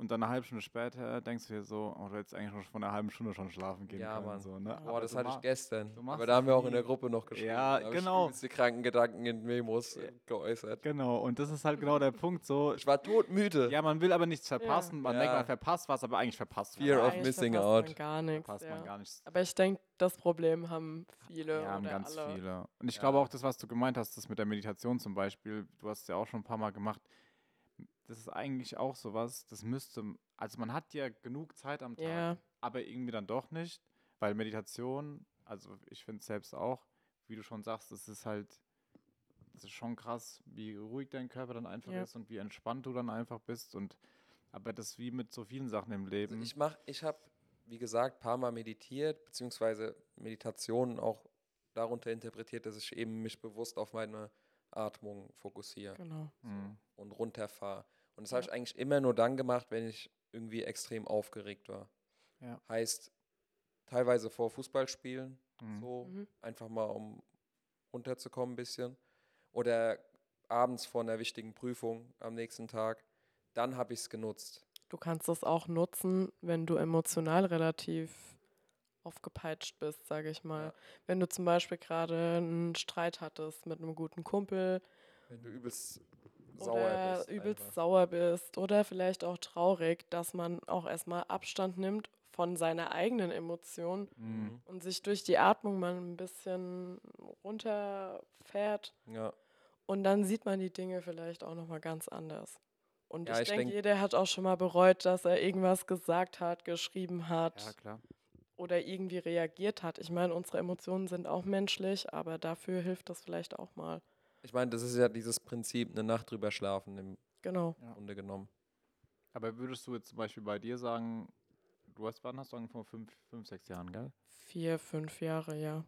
und dann eine halbe Stunde später denkst du dir so, oh, du hättest eigentlich schon von einer halben Stunde schon schlafen gehen Ja, können. Mann. So, ne? Boah, Aber das hatte ich gestern. Aber da haben wir auch in der. Gruppe noch geschrieben. Ja, Da ich genau. übelst die kranken Gedanken in Memos äh, geäußert. Genau, und das ist halt genau der Punkt so. Ich war todmüde. Ja, man will aber nichts verpassen. Man Ja. denkt, man verpasst was, aber eigentlich verpasst man Fear Aber of missing out. Man gar nichts. verpasst Ja. man gar nichts. Aber ich denke, das Problem haben viele. Ja, haben oder ganz alle. viele. Und ich Ja. glaube auch, das, was du gemeint hast, das mit der Meditation zum Beispiel, du hast es ja auch schon ein paar Mal gemacht, das ist eigentlich auch sowas, das müsste, also man hat ja genug Zeit am Tag, Ja, aber irgendwie dann doch nicht, weil Meditation, also ich finde es selbst auch, wie du schon sagst, das ist halt, das ist schon krass, wie ruhig dein Körper dann einfach Ja. ist und wie entspannt du dann einfach bist und aber das wie mit so vielen Sachen im Also Leben. ich mach, ich habe, wie gesagt, ein paar Mal meditiert, beziehungsweise Meditationen auch darunter interpretiert, dass ich eben mich bewusst auf meine Atmung fokussiere genau. Mhm. und runterfahre. Und das habe Ja. ich eigentlich immer nur dann gemacht, wenn ich irgendwie extrem aufgeregt war. Ja. Heißt, teilweise vor Fußballspielen, Mhm. so Mhm. einfach mal um runterzukommen ein bisschen. Oder abends vor einer wichtigen Prüfung am nächsten Tag. Dann habe ich es genutzt. Du kannst das auch nutzen, wenn du emotional relativ aufgepeitscht bist, sage ich mal. Ja. Wenn du zum Beispiel gerade einen Streit hattest mit einem guten Kumpel Wenn du übelst sauer oder bist. übelst einfach. sauer bist oder vielleicht auch traurig, dass man auch erstmal Abstand nimmt von seiner eigenen Emotion Mhm. und sich durch die Atmung mal ein bisschen runterfährt. Ja. Und dann sieht man die Dinge vielleicht auch nochmal ganz anders. Und Ja, ich, ich denke, denk- jeder hat auch schon mal bereut, dass er irgendwas gesagt hat, geschrieben hat Ja, oder irgendwie reagiert hat. Ich meine, unsere Emotionen sind auch menschlich, aber dafür hilft das vielleicht auch mal. Ich meine, das ist ja dieses Prinzip, eine Nacht drüber schlafen im Genau. Grunde genommen. Aber würdest du jetzt zum Beispiel bei dir sagen, du hast, wann hast du angefangen? Vor fünf, fünf, sechs Jahren, gell? Vier, fünf Jahre, ja.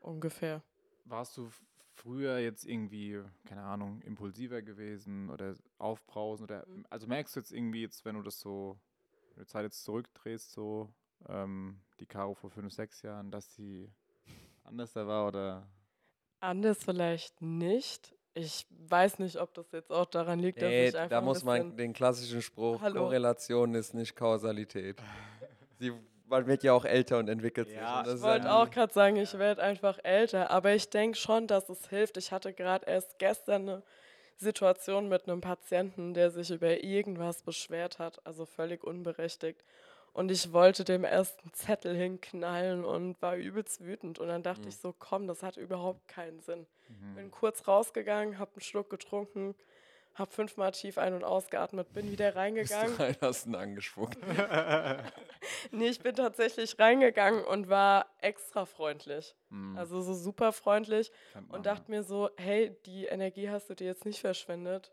Ungefähr. Warst du früher jetzt irgendwie, keine Ahnung, impulsiver gewesen oder aufbrausen oder Mhm. also merkst du jetzt irgendwie jetzt, wenn du das so, wenn du die Zeit jetzt zurückdrehst, so ähm, die Caro vor fünf, sechs Jahren, dass sie anders da war oder Anders vielleicht nicht. Ich weiß nicht, ob das jetzt auch daran liegt, dass Nee, ich einfach da ein muss man den klassischen Spruch, Hallo. Korrelation ist nicht Kausalität. Sie, man wird ja auch älter und entwickelt sich. Ja, und das Ich ist wollte ja auch gerade sagen, ich werde einfach älter, aber ich denke schon, dass es hilft. Ich hatte gerade erst gestern eine Situation mit einem Patienten, der sich über irgendwas beschwert hat, also völlig unberechtigt. Und ich wollte dem erst einen Zettel hinknallen und war übelst wütend. Und dann dachte Mhm. ich so, komm, das hat überhaupt keinen Sinn. Mhm. Bin kurz rausgegangen, habe einen Schluck getrunken, habe fünfmal tief ein- und ausgeatmet, bin wieder Bist reingegangen. du rein, hast ihn angespuckt. Nee, ich bin tatsächlich reingegangen und war extra freundlich. Mhm. Also so super freundlich und dachte mir so, hey, die Energie hast du dir jetzt nicht verschwendet.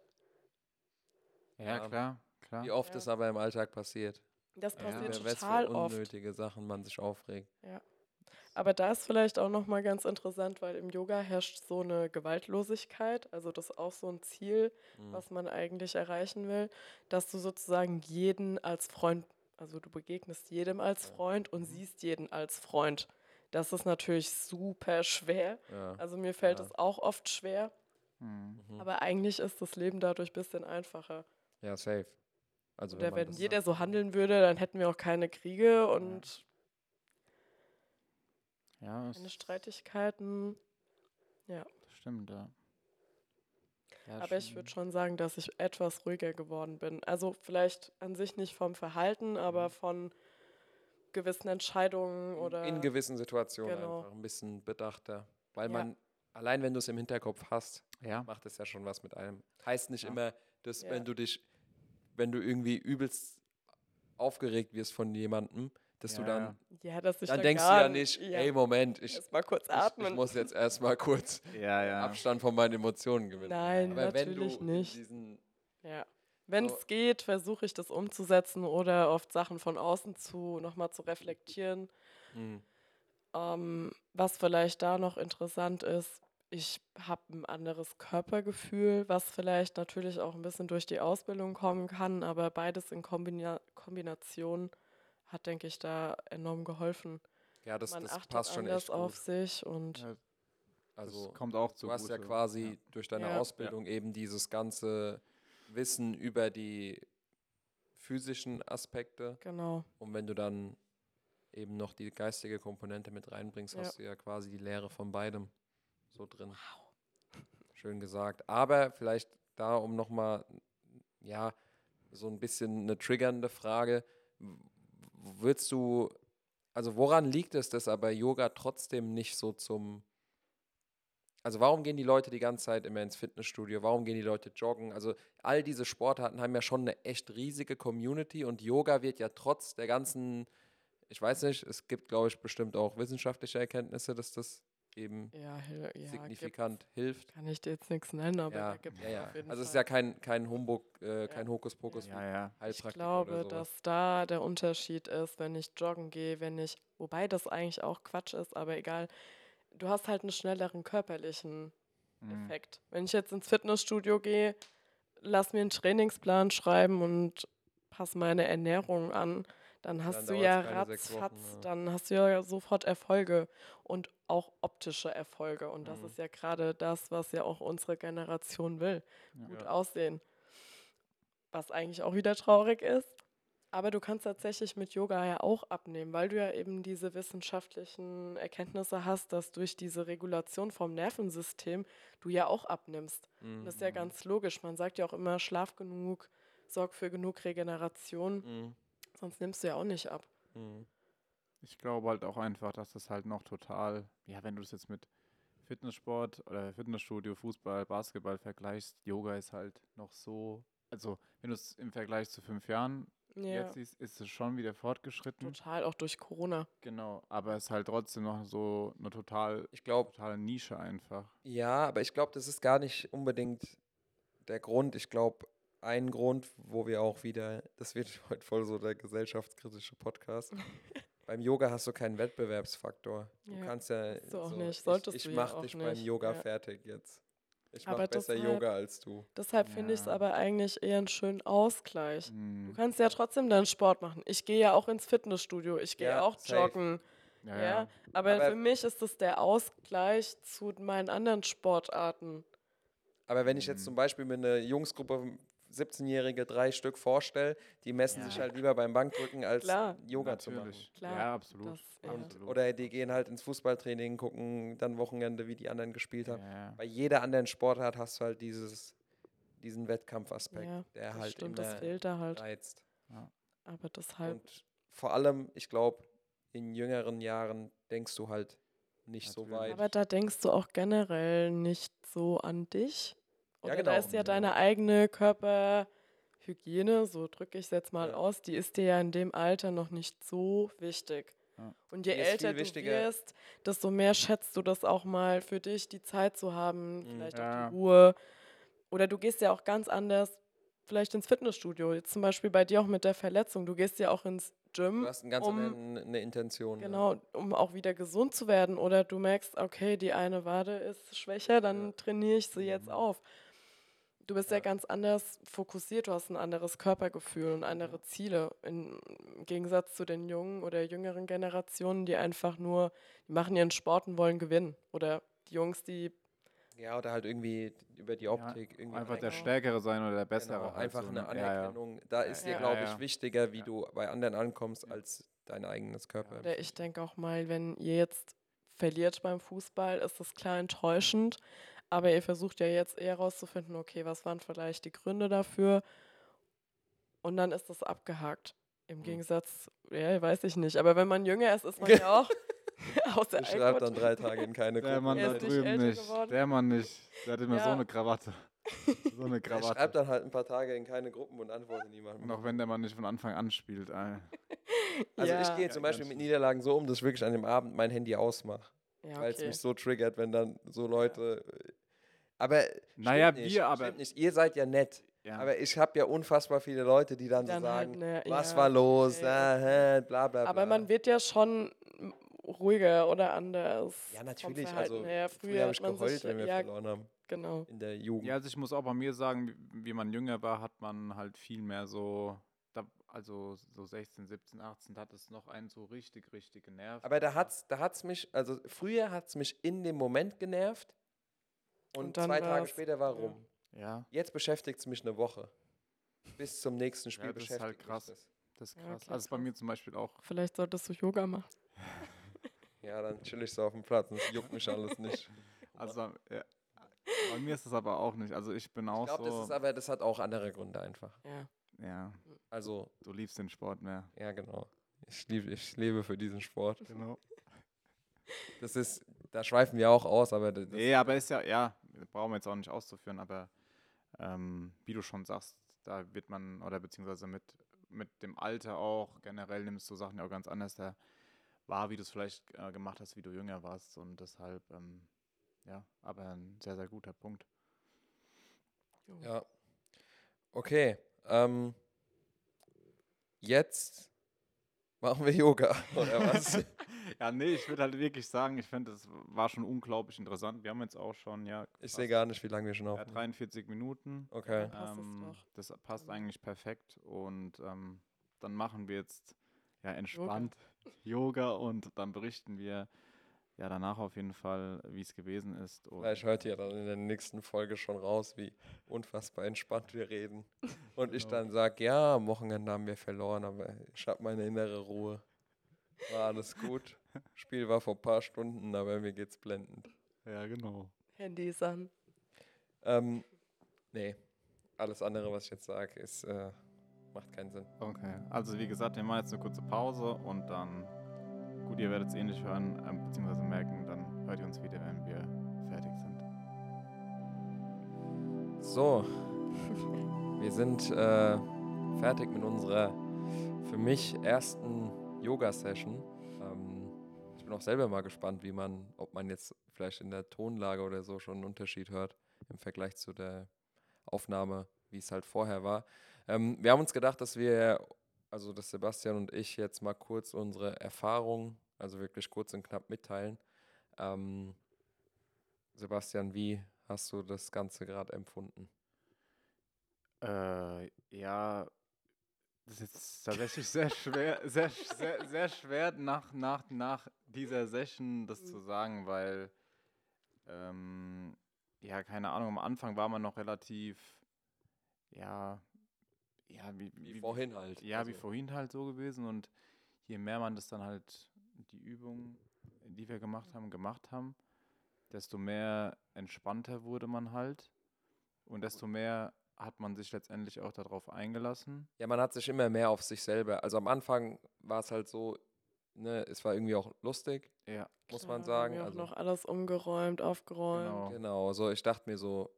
ja. ja, Ja. klar, klar. Wie oft Ja. es aber im Alltag passiert. Das Ja. passiert Wer weiß, total oft. unnötige Sachen man sich aufregt. Aber da ist vielleicht auch nochmal ganz interessant, weil im Yoga herrscht so eine Gewaltlosigkeit. Also das ist auch so ein Ziel, Mhm. was man eigentlich erreichen will, dass du sozusagen jeden als Freund, also du begegnest jedem als Freund und siehst jeden als Freund. Das ist natürlich super schwer. Ja. Also mir fällt Ja. es auch oft schwer, Mhm. Mhm. aber eigentlich ist das Leben dadurch ein bisschen einfacher. ja, safe. Also Oder wenn das jeder sagt. so handeln würde, dann hätten wir auch keine Kriege und Ja, keine Streitigkeiten. das stimmt, ja. ja Aber ich würde schon sagen, dass ich etwas ruhiger geworden bin. Also vielleicht an sich nicht vom Verhalten, Mhm. aber von gewissen Entscheidungen oder in gewissen Situationen Genau. einfach ein bisschen bedachter. Weil Ja. man, allein wenn du es im Hinterkopf hast, Ja. macht es ja schon was mit einem. Heißt nicht Ja. immer, dass Ja. wenn du dich, wenn du irgendwie übelst aufgeregt wirst von jemandem, dass Ja, du dann, ja, dass ich dann da denkst du ja nicht, ey Moment, ich, erst mal kurz ich, ich atmen. muss jetzt erstmal kurz Ja, ja. Abstand von meinen Emotionen gewinnen. Nein, Aber wenn du natürlich nicht. diesen, Ja. Wenn So. es geht, versuche ich das umzusetzen oder oft Sachen von außen zu nochmal zu reflektieren. Hm, Ähm, was vielleicht da noch interessant ist, ich habe ein anderes Körpergefühl, was vielleicht natürlich auch ein bisschen durch die Ausbildung kommen kann, aber beides in Kombina Kombination hat, denke ich, da enorm geholfen. ja, das, Man das achtet passt schon anders echt gut. auf sich und Ja, Also das kommt auch zu du hast ja quasi durch deine Ja. Ausbildung eben dieses ganze Wissen über die physischen Aspekte. genau. Und wenn du dann eben noch die geistige Komponente mit reinbringst, Ja. hast du ja quasi die Lehre von beidem so drin. Schön gesagt. Aber vielleicht da, um nochmal, ja, so ein bisschen eine triggernde Frage. Würdest du, also woran liegt es, dass aber Yoga trotzdem nicht so zum, also warum gehen die Leute die ganze Zeit immer ins Fitnessstudio? Warum gehen die Leute joggen? Also all diese Sportarten haben ja schon eine echt riesige Community und Yoga wird ja trotz der ganzen, ich weiß nicht, es gibt, glaube ich, bestimmt auch wissenschaftliche Erkenntnisse, dass das eben Ja, hil- ja signifikant hilft. gibt's- kann ich dir jetzt nichts nennen, aber Ja, da gibt ja, ja. auf jeden Also es ist ja kein, kein Humbug, äh, kein Hokuspokus Ja, ja. Ich glaube, dass da der Unterschied ist, wenn ich joggen gehe, wenn ich, wobei das eigentlich auch Quatsch ist, aber egal, du hast halt einen schnelleren körperlichen Mhm. Effekt. Wenn ich jetzt ins Fitnessstudio gehe, lass mir einen Trainingsplan schreiben und passe meine Ernährung an, dann hast du dauert's ja Wochen, ratzfatz, ja. dann hast du ja sofort Erfolge und auch optische Erfolge. Und das Mhm. ist ja gerade das, was ja auch unsere Generation will. Ja. Gut aussehen. Was eigentlich auch wieder traurig ist. Aber du kannst tatsächlich mit Yoga ja auch abnehmen, weil du ja eben diese wissenschaftlichen Erkenntnisse hast, dass durch diese Regulation vom Nervensystem du ja auch abnimmst. Mhm. Das ist ja ganz logisch. Man sagt ja auch immer, schlaf genug, sorg für genug Regeneration, Mhm. sonst nimmst du ja auch nicht ab. Mhm. Ich glaube halt auch einfach, dass das halt noch total, ja, wenn du es jetzt mit Fitnesssport oder Fitnessstudio, Fußball, Basketball vergleichst, Yoga ist halt noch so, also wenn du es im Vergleich zu fünf Jahren Ja, jetzt siehst, ist es schon wieder fortgeschritten. total, auch durch Corona. Genau, aber es ist halt trotzdem noch so eine total, Ich glaube, totale Nische einfach. ja, aber ich glaube, das ist gar nicht unbedingt der Grund. Ich glaube, ein Grund, wo wir auch wieder, das wird heute voll so der gesellschaftskritische Podcast. beim Yoga hast du keinen Wettbewerbsfaktor. Du Ja, kannst ja du auch so, nicht, solltest ich, du ich ja mach auch dich beim nicht, Yoga ja. fertig jetzt. Ich Aber mach besser deshalb- Yoga als du. Deshalb finde ich es Ja. aber eigentlich eher einen schönen Ausgleich. Du Hm, kannst ja trotzdem deinen Sport machen. Ich gehe ja auch ins Fitnessstudio, ich gehe Ja, auch safe. joggen. ja, Ja, ja. aber, Aber- für mich ist das der Ausgleich zu meinen anderen Sportarten. Aber wenn ich jetzt Mhm. zum Beispiel mir eine Jungsgruppe 17-Jährige drei Stück vorstelle, die messen sich Ja. halt lieber beim Bankdrücken als Klar. Yoga zu machen. Natürlich. Klar, Ja, absolut. das, ja. Und, oder die gehen halt ins Fußballtraining, gucken dann Wochenende, wie die anderen gespielt haben. ja. Bei jeder anderen Sportart hast du halt dieses, diesen Wettkampfaspekt, Ja, der Das halt stimmt, das immer fehlt da halt. reizt. Aber deshalb, Und vor allem, ich glaube, in jüngeren Jahren denkst du halt nicht so Natürlich. weit. aber da denkst du auch generell nicht so an dich. Ja, Oder da genau. ist ja deine eigene Körperhygiene, so drücke ich es jetzt mal Ja. aus, die ist dir ja in dem Alter noch nicht so wichtig. Ja. Und je älter du wirst, desto mehr schätzt du das auch mal für dich, die Zeit zu haben, Mhm. vielleicht Ja. auch die Ruhe. Oder du gehst ja auch ganz anders, vielleicht ins Fitnessstudio. Jetzt zum Beispiel bei dir auch mit der Verletzung. Du gehst ja auch ins Gym. du hast eine ganz um- andere eine Intention. ja. Genau, um auch wieder gesund zu werden. Oder du merkst, okay, die eine Wade ist schwächer, dann Ja. trainiere ich sie jetzt Mhm. auf. Du bist ja. Ja. ganz anders fokussiert, du hast ein anderes Körpergefühl und andere Ziele. In, Im Gegensatz zu den jungen oder jüngeren Generationen, die einfach nur, die machen ihren Sport und wollen gewinnen. Oder die Jungs, die, Ja, oder halt irgendwie über die Ja, Optik. irgendwie Einfach der Genau. Stärkere sein oder der Bessere. Genau, halt einfach so, eine ne? Ja, ja. Anerkennung. Da ist dir, Ja. glaube Ja, ich, ja. wichtiger, wie Ja. du bei anderen ankommst, als dein eigenes Körper. oder ich denke auch mal, wenn ihr jetzt verliert beim Fußball, ist das klar enttäuschend. Aber ihr versucht ja jetzt eher herauszufinden, okay, was waren vielleicht die Gründe dafür? Und dann ist das abgehakt. Im Mhm. Gegensatz, ja, weiß ich nicht. Aber wenn man jünger ist, ist man ja auch außer Ich schreibe dann drei Tage in keine Der Gruppe. Mann Er da drüben nicht. geworden. Der Mann nicht. Der hat immer so Ja. eine Krawatte. So eine Ich Krawatte. schreibe dann halt ein paar Tage in keine Gruppen und antworte niemandem. Und auch wenn der Mann nicht von Anfang an spielt. Ey. Also ich Ja. gehe Ja, zum Beispiel mit. Niederlagen so um, dass ich wirklich an dem Abend mein Handy ausmache. Ja, Weil es okay. mich so triggert, wenn dann so Leute. äh, Aber. Naja, nicht, wir aber- Stimmt nicht. Ihr seid ja nett. Ja. Aber ich habe ja unfassbar viele Leute, die dann, Dann so halt sagen, ne, was ja, war los, okay, ah, okay. hä, bla bla bla. Aber man wird ja schon ruhiger oder anders. ja, natürlich. Also, her. früher, Früher habe ich geheult, sich, wenn wir ja, verloren haben. genau. In der Jugend. Ja, also ich muss auch bei mir sagen, wie, wie man jünger war, hat man halt viel mehr so, also so 16, 17, 18, da hat es noch einen so richtig, richtig genervt. Aber da hat's, da hat's mich, also früher hat es mich in dem Moment genervt und, Und dann zwei Tage später war ja. rum. ja, Jetzt beschäftigt es mich eine Woche. Bis zum nächsten Spiel Ja, das ist beschäftigt halt mich krass. das. das ist Ja, krass. okay, also ist bei mir zum Beispiel auch. Vielleicht solltest du Yoga machen. Ja, dann chill ich so auf dem Platz und es juckt mich alles nicht. Also ja, bei mir ist es aber auch nicht. Also ich bin Ich auch glaube, so. das ist aber, das hat auch andere Gründe einfach. Ja. Ja, Also, du liebst den Sport mehr. ja, genau. Ich, lieb, ich lebe für diesen Sport. Genau. Das ist, da schweifen wir auch aus, aber das, Nee, aber ist ja, ja, brauchen wir jetzt auch nicht auszuführen, aber ähm, wie du schon sagst, da wird man, oder beziehungsweise mit, mit dem Alter auch, generell nimmst du Sachen ja auch ganz anders da war, wie du es vielleicht äh, gemacht hast, wie du jünger warst und deshalb, ähm, ja, aber ein sehr, sehr guter Punkt. Ja. Okay. Ähm, jetzt machen wir Yoga, oder was? ja, nee, ich würde halt wirklich sagen, ich finde, das war schon unglaublich interessant. Wir haben jetzt auch schon, ja, Ich sehe gar nicht, wie lange wir schon ja, aufnehmen. 43 Minuten. Okay. Ähm, das passt eigentlich perfekt und ähm, dann machen wir jetzt ja entspannt Yoga, und dann berichten wir ja danach auf jeden Fall, wie es gewesen ist. Und Vielleicht hört ihr dann in der nächsten Folge schon raus, wie unfassbar entspannt wir reden. Und ich Genau. dann sage, ja, am Wochenende haben wir verloren, aber ich habe meine innere Ruhe. War alles gut. Spiel war vor ein paar Stunden, aber mir geht's blendend. ja, genau. Handys an. Ähm, nee, alles andere, was ich jetzt sage, ist, äh, macht keinen Sinn. Okay, also wie gesagt, wir machen jetzt eine kurze Pause und dann gut, ihr werdet es ähnlich hören, ähm, beziehungsweise merken, dann hört ihr uns wieder, wenn wir fertig sind. So, wir sind äh, fertig mit unserer für mich ersten Yoga-Session. Ähm, ich bin auch selber mal gespannt, wie man, ob man jetzt vielleicht in der Tonlage oder so schon einen Unterschied hört im Vergleich zu der Aufnahme, wie es halt vorher war. Ähm, wir haben uns gedacht, dass wir, also dass Sebastian und ich jetzt mal kurz unsere Erfahrungen, also wirklich kurz und knapp mitteilen. Ähm, Sebastian, wie hast du das Ganze gerade empfunden? Äh, ja, das ist jetzt tatsächlich sehr schwer, sehr, sehr, sehr schwer nach, nach, nach dieser Session das zu sagen, weil, ähm, ja, keine Ahnung, am Anfang war man noch relativ, ja, ja, wie, Wie vorhin halt. Ja, wie Also- vorhin halt so gewesen und je mehr man das dann halt, die Übungen, die wir gemacht haben, gemacht haben, desto mehr entspannter wurde man halt und desto mehr hat man sich letztendlich auch darauf eingelassen. Ja, man hat sich immer mehr auf sich selber. Also am Anfang war es halt so, ne, es war irgendwie auch lustig, Ja, muss Klar, man haben sagen. wir auch Also, noch alles umgeräumt, aufgeräumt. genau. genau, so ich dachte mir so,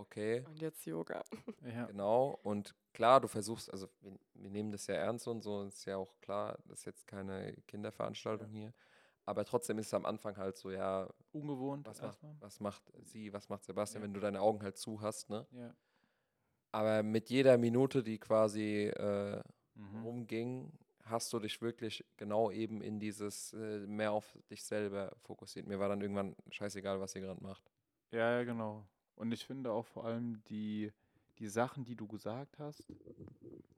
okay, Und jetzt Yoga. Ja, genau. Und klar, du versuchst, also wir, wir nehmen das ja ernst und so, ist ja auch klar, das ist jetzt keine Kinderveranstaltung hier. Aber trotzdem ist es am Anfang halt so, ja, ungewohnt was macht, was macht sie, was macht Sebastian, Ja. wenn du deine Augen halt zu hast, ne? Ja. Aber mit jeder Minute, die quasi äh, Mhm. rumging, hast du dich wirklich genau eben in dieses äh, mehr auf dich selber fokussiert. Mir war dann irgendwann scheißegal, was ihr gerade macht. Ja, ja, genau. Und ich finde auch vor allem die, die Sachen, die du gesagt hast,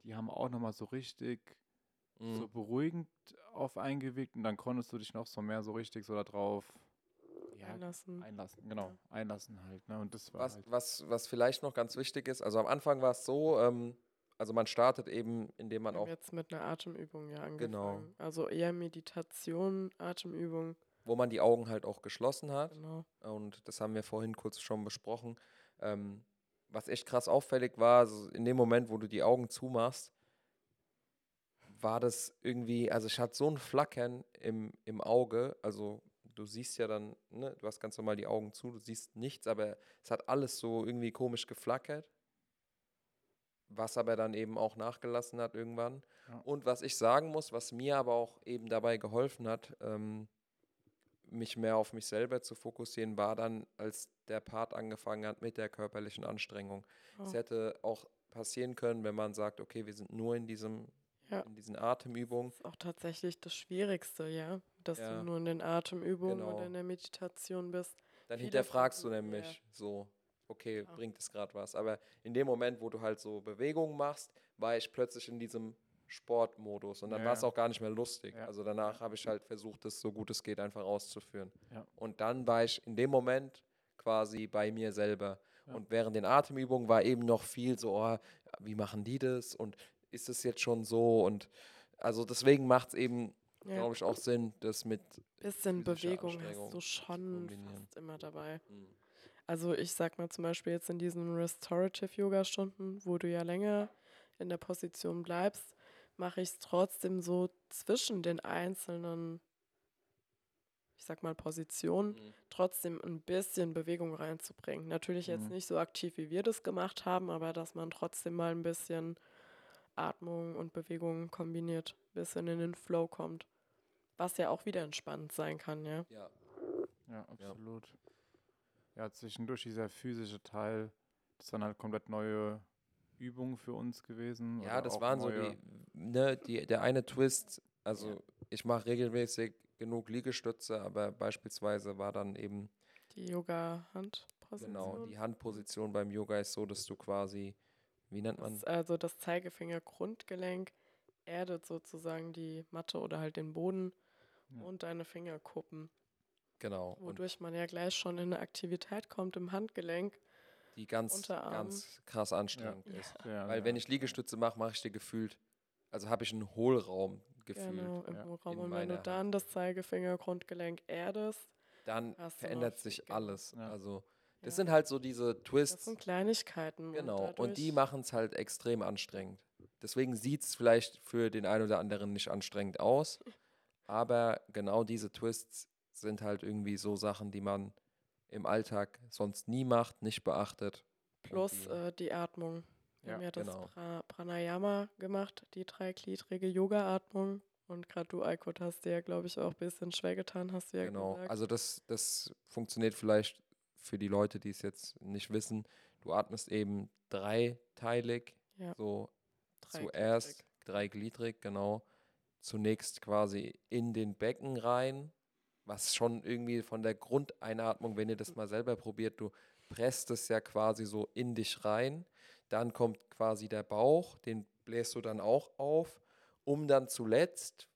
die haben auch nochmal so richtig Mhm. so beruhigend auf eingewirkt und dann konntest du dich noch so mehr so richtig so darauf ja, Einlassen. einlassen. Genau, Ja. einlassen halt. Ne? Und das war Was, halt, was, was vielleicht noch ganz wichtig ist, also am Anfang war es so, ähm, also man startet eben, indem man auch, jetzt mit einer Atemübung ja angefangen. Genau. Also eher Meditation, Atemübung. Wo man die Augen halt auch geschlossen hat. Genau. Und das haben wir vorhin kurz schon besprochen. Ähm, was echt krass auffällig war, so in dem Moment, wo du die Augen zumachst, war das irgendwie, also ich hatte so ein Flackern im, im Auge, also du siehst ja dann, ne, du hast ganz normal die Augen zu, du siehst nichts, aber es hat alles so irgendwie komisch geflackert, was aber dann eben auch nachgelassen hat irgendwann. Ja. Und was ich sagen muss, was mir aber auch eben dabei geholfen hat, ähm, mich mehr auf mich selber zu fokussieren, war dann, als der Part angefangen hat mit der körperlichen Anstrengung. Oh. Es hätte auch passieren können, wenn man sagt, okay, wir sind nur in diesem, Ja. in diesen Atemübungen. Das ist auch tatsächlich das Schwierigste, ja. Dass Ja. du nur in den Atemübungen Genau. oder in der Meditation bist. Dann Viele hinterfragst du nämlich so, okay, Ja. bringt es gerade was? Aber in dem Moment, wo du halt so Bewegungen machst, war ich plötzlich in diesem Sportmodus und dann Ja, war es ja. auch gar nicht mehr lustig. Ja. Also danach habe ich halt versucht, das so gut es geht einfach auszuführen. Ja. Und dann war ich in dem Moment quasi bei mir selber. Ja. Und während den Atemübungen war eben noch viel so, oh, wie machen die das und ist es jetzt schon so? Und also deswegen macht es eben, Ja. glaube ich, auch Sinn, das mit Bisschen Bewegung hast du schon fast immer dabei. Mhm. Also ich sag mal zum Beispiel jetzt in diesen Restorative Yoga Stunden, wo du ja länger in der Position bleibst, mache ich es trotzdem so zwischen den einzelnen, ich sag mal Positionen, Mhm. trotzdem ein bisschen Bewegung reinzubringen. Natürlich jetzt Mhm. nicht so aktiv, wie wir das gemacht haben, aber dass man trotzdem mal ein bisschen Atmung und Bewegung kombiniert, ein bisschen in den Flow kommt. Was ja auch wieder entspannend sein kann, ja. Ja. ja, absolut. Ja. zwischendurch dieser physische Teil, das waren halt komplett neue Übungen für uns gewesen. Ja, oder das waren so neue- die, ne, die, der eine Twist, also Ja. ich mache regelmäßig genug Liegestütze, aber beispielsweise war dann eben, Die Yoga-Handposition. genau, die Handposition beim Yoga ist so, dass du quasi, wie nennt man, Das, also das Zeigefinger-Grundgelenk erdet sozusagen die Matte oder halt den Boden Ja. und deine Fingerkuppen, genau, und wodurch man ja gleich schon in eine Aktivität kommt im Handgelenk. Die ganz, Unterarm. ganz krass anstrengend Ja. ist. Ja, Weil ja, wenn ich. Liegestütze mache, mache ich dir gefühlt, also habe ich einen Hohlraum gefühlt. Genau, im Hohlraum. Und wenn du dann das Zeigefinger-Grundgelenk erdest, Dann verändert sich alles. Ja. Also das Ja. sind halt so diese das Twists. sind Kleinigkeiten. Genau, Und, und die machen es halt extrem anstrengend. Deswegen sieht es vielleicht für den einen oder anderen nicht anstrengend aus, Aber genau diese Twists sind halt irgendwie so Sachen, die man im Alltag sonst nie macht, nicht beachtet. Plus die- äh, die Atmung. Wir Ja, haben ja das genau. pra Pranayama gemacht, die dreigliedrige Yoga-Atmung. Und gerade du, Aykut, hast dir ja, glaube ich, auch ein bisschen schwer getan, hast du ja Genau, gesagt. also das, das funktioniert vielleicht für die Leute, die es jetzt nicht wissen. Du atmest eben dreiteilig, Ja. so Dreigliedrig. zuerst dreigliedrig, genau. Zunächst quasi in den Becken rein, was schon irgendwie von der Grundeinatmung, wenn ihr das mal selber probiert, du presst es ja quasi so in dich rein. Dann kommt quasi der Bauch, den bläst du dann auch auf, um dann zuletzt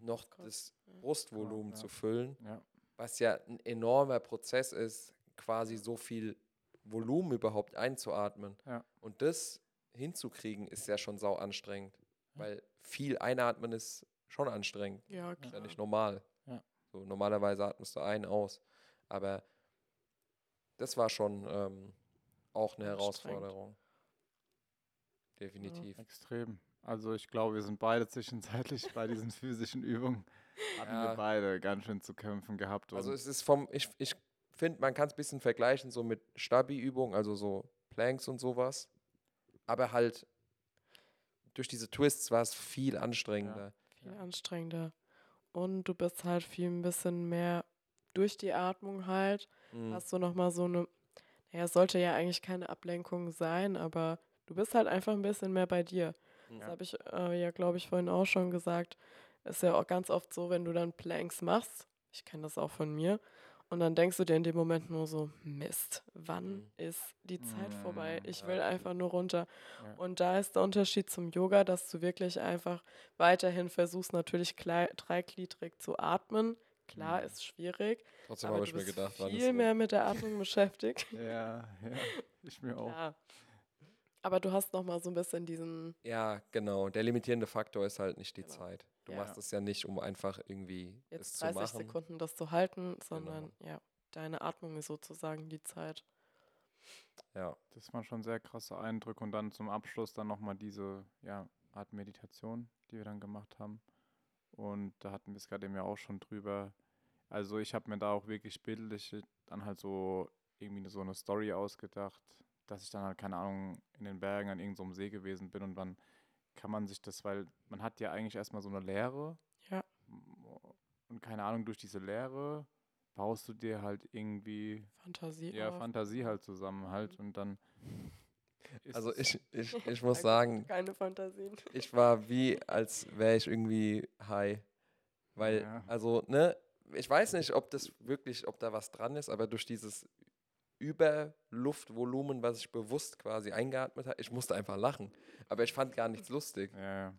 noch Gott, das. Brustvolumen ja. zu füllen, Ja. was ja ein enormer Prozess ist, quasi so viel Volumen überhaupt einzuatmen. Ja. Und das hinzukriegen, ist ja schon sau anstrengend, weil viel einatmen ist schon anstrengend. Ja, Ist ja klar. nicht normal. Ja. So, normalerweise atmest du ein, aus. Aber das war schon ähm, auch eine. Herausforderung. Definitiv. Extrem. Also ich glaube, wir sind beide zwischenzeitlich bei diesen physischen Übungen. Hatten Ja. wir beide ganz schön zu kämpfen gehabt. Also es ist vom, ich, ich finde, man kann es ein bisschen vergleichen so mit Stabi-Übungen, also so Planks und sowas. Aber halt durch diese Twists war es viel anstrengender. Viel anstrengender. Und du bist halt viel ein bisschen mehr durch die Atmung halt. Mhm. Hast du nochmal so eine, naja, es sollte ja eigentlich keine Ablenkung sein, aber du bist halt einfach ein bisschen mehr bei dir. Mhm. Das habe ich äh, ja, glaube ich, vorhin auch schon gesagt. Ist ja auch ganz oft so, wenn du dann Planks machst, ich kenne das auch von mir, und dann denkst du dir in dem Moment nur so, Mist, wann Mhm. ist die Zeit vorbei? Mm, Ich will einfach nur runter. Ja. Und da ist der Unterschied zum Yoga, dass du wirklich einfach weiterhin versuchst, natürlich dreigliedrig zu atmen. Klar, Mhm. ist schwierig, Trotzdem habe ich mir gedacht, wann viel mehr mit der Atmung beschäftigt. ja, ja, ich mir auch. Ja. Aber du hast noch mal so ein bisschen diesen, Ja, genau. Der limitierende Faktor ist halt nicht die Genau. Zeit. Du Ja. machst es ja nicht, um einfach irgendwie es jetzt zu 30 machen. Sekunden das zu halten, sondern ja, deine Atmung ist sozusagen die Zeit. Ja. Das waren schon sehr krasse Eindrücke und dann zum Abschluss dann nochmal diese ja, Art Meditation, die wir dann gemacht haben. Und da hatten wir es gerade eben ja auch schon drüber. Also ich habe mir da auch wirklich bildlich dann halt so irgendwie so eine Story ausgedacht, dass ich dann halt, keine Ahnung, in den Bergen an irgendeinem See gewesen bin und dann kann man sich das, weil man hat ja eigentlich erstmal so eine Leere. Ja. Und keine Ahnung, durch diese Leere baust du dir halt irgendwie Fantasie. ja, auf. Fantasie halt zusammen halt und dann ist Also ich, ich, ich muss sagen, Keine Fantasien. ich war wie, als wäre ich irgendwie high. Weil, Ja. also, ne, ich weiß nicht, ob das wirklich, ob da was dran ist, aber durch dieses Überluftvolumen, was ich bewusst quasi eingeatmet habe, ich musste einfach lachen. Aber ich fand gar nichts lustig. ja.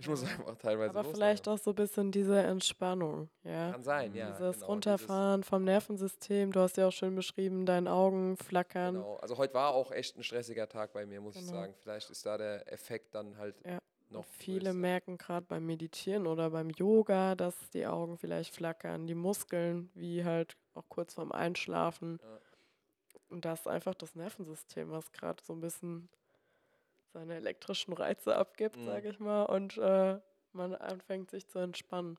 Ich muss einfach teilweise Aber loslachen. vielleicht auch so ein bisschen diese Entspannung, ja. Kann sein, ja. dieses genau, dieses- Runterfahren vom Nervensystem, du hast ja auch schön beschrieben, deine Augen flackern. Genau. Also heute war auch echt ein stressiger Tag bei mir, muss ich Genau. sagen. Vielleicht ist da der Effekt dann halt Ja. noch Viele größer. merken gerade beim Meditieren oder beim Yoga, dass die Augen vielleicht flackern, die Muskeln, wie halt auch kurz vorm Einschlafen. Ja. Und das ist einfach das Nervensystem, was gerade so ein bisschen seine elektrischen Reize abgibt, Mhm. sage ich mal, und äh, man anfängt sich zu entspannen.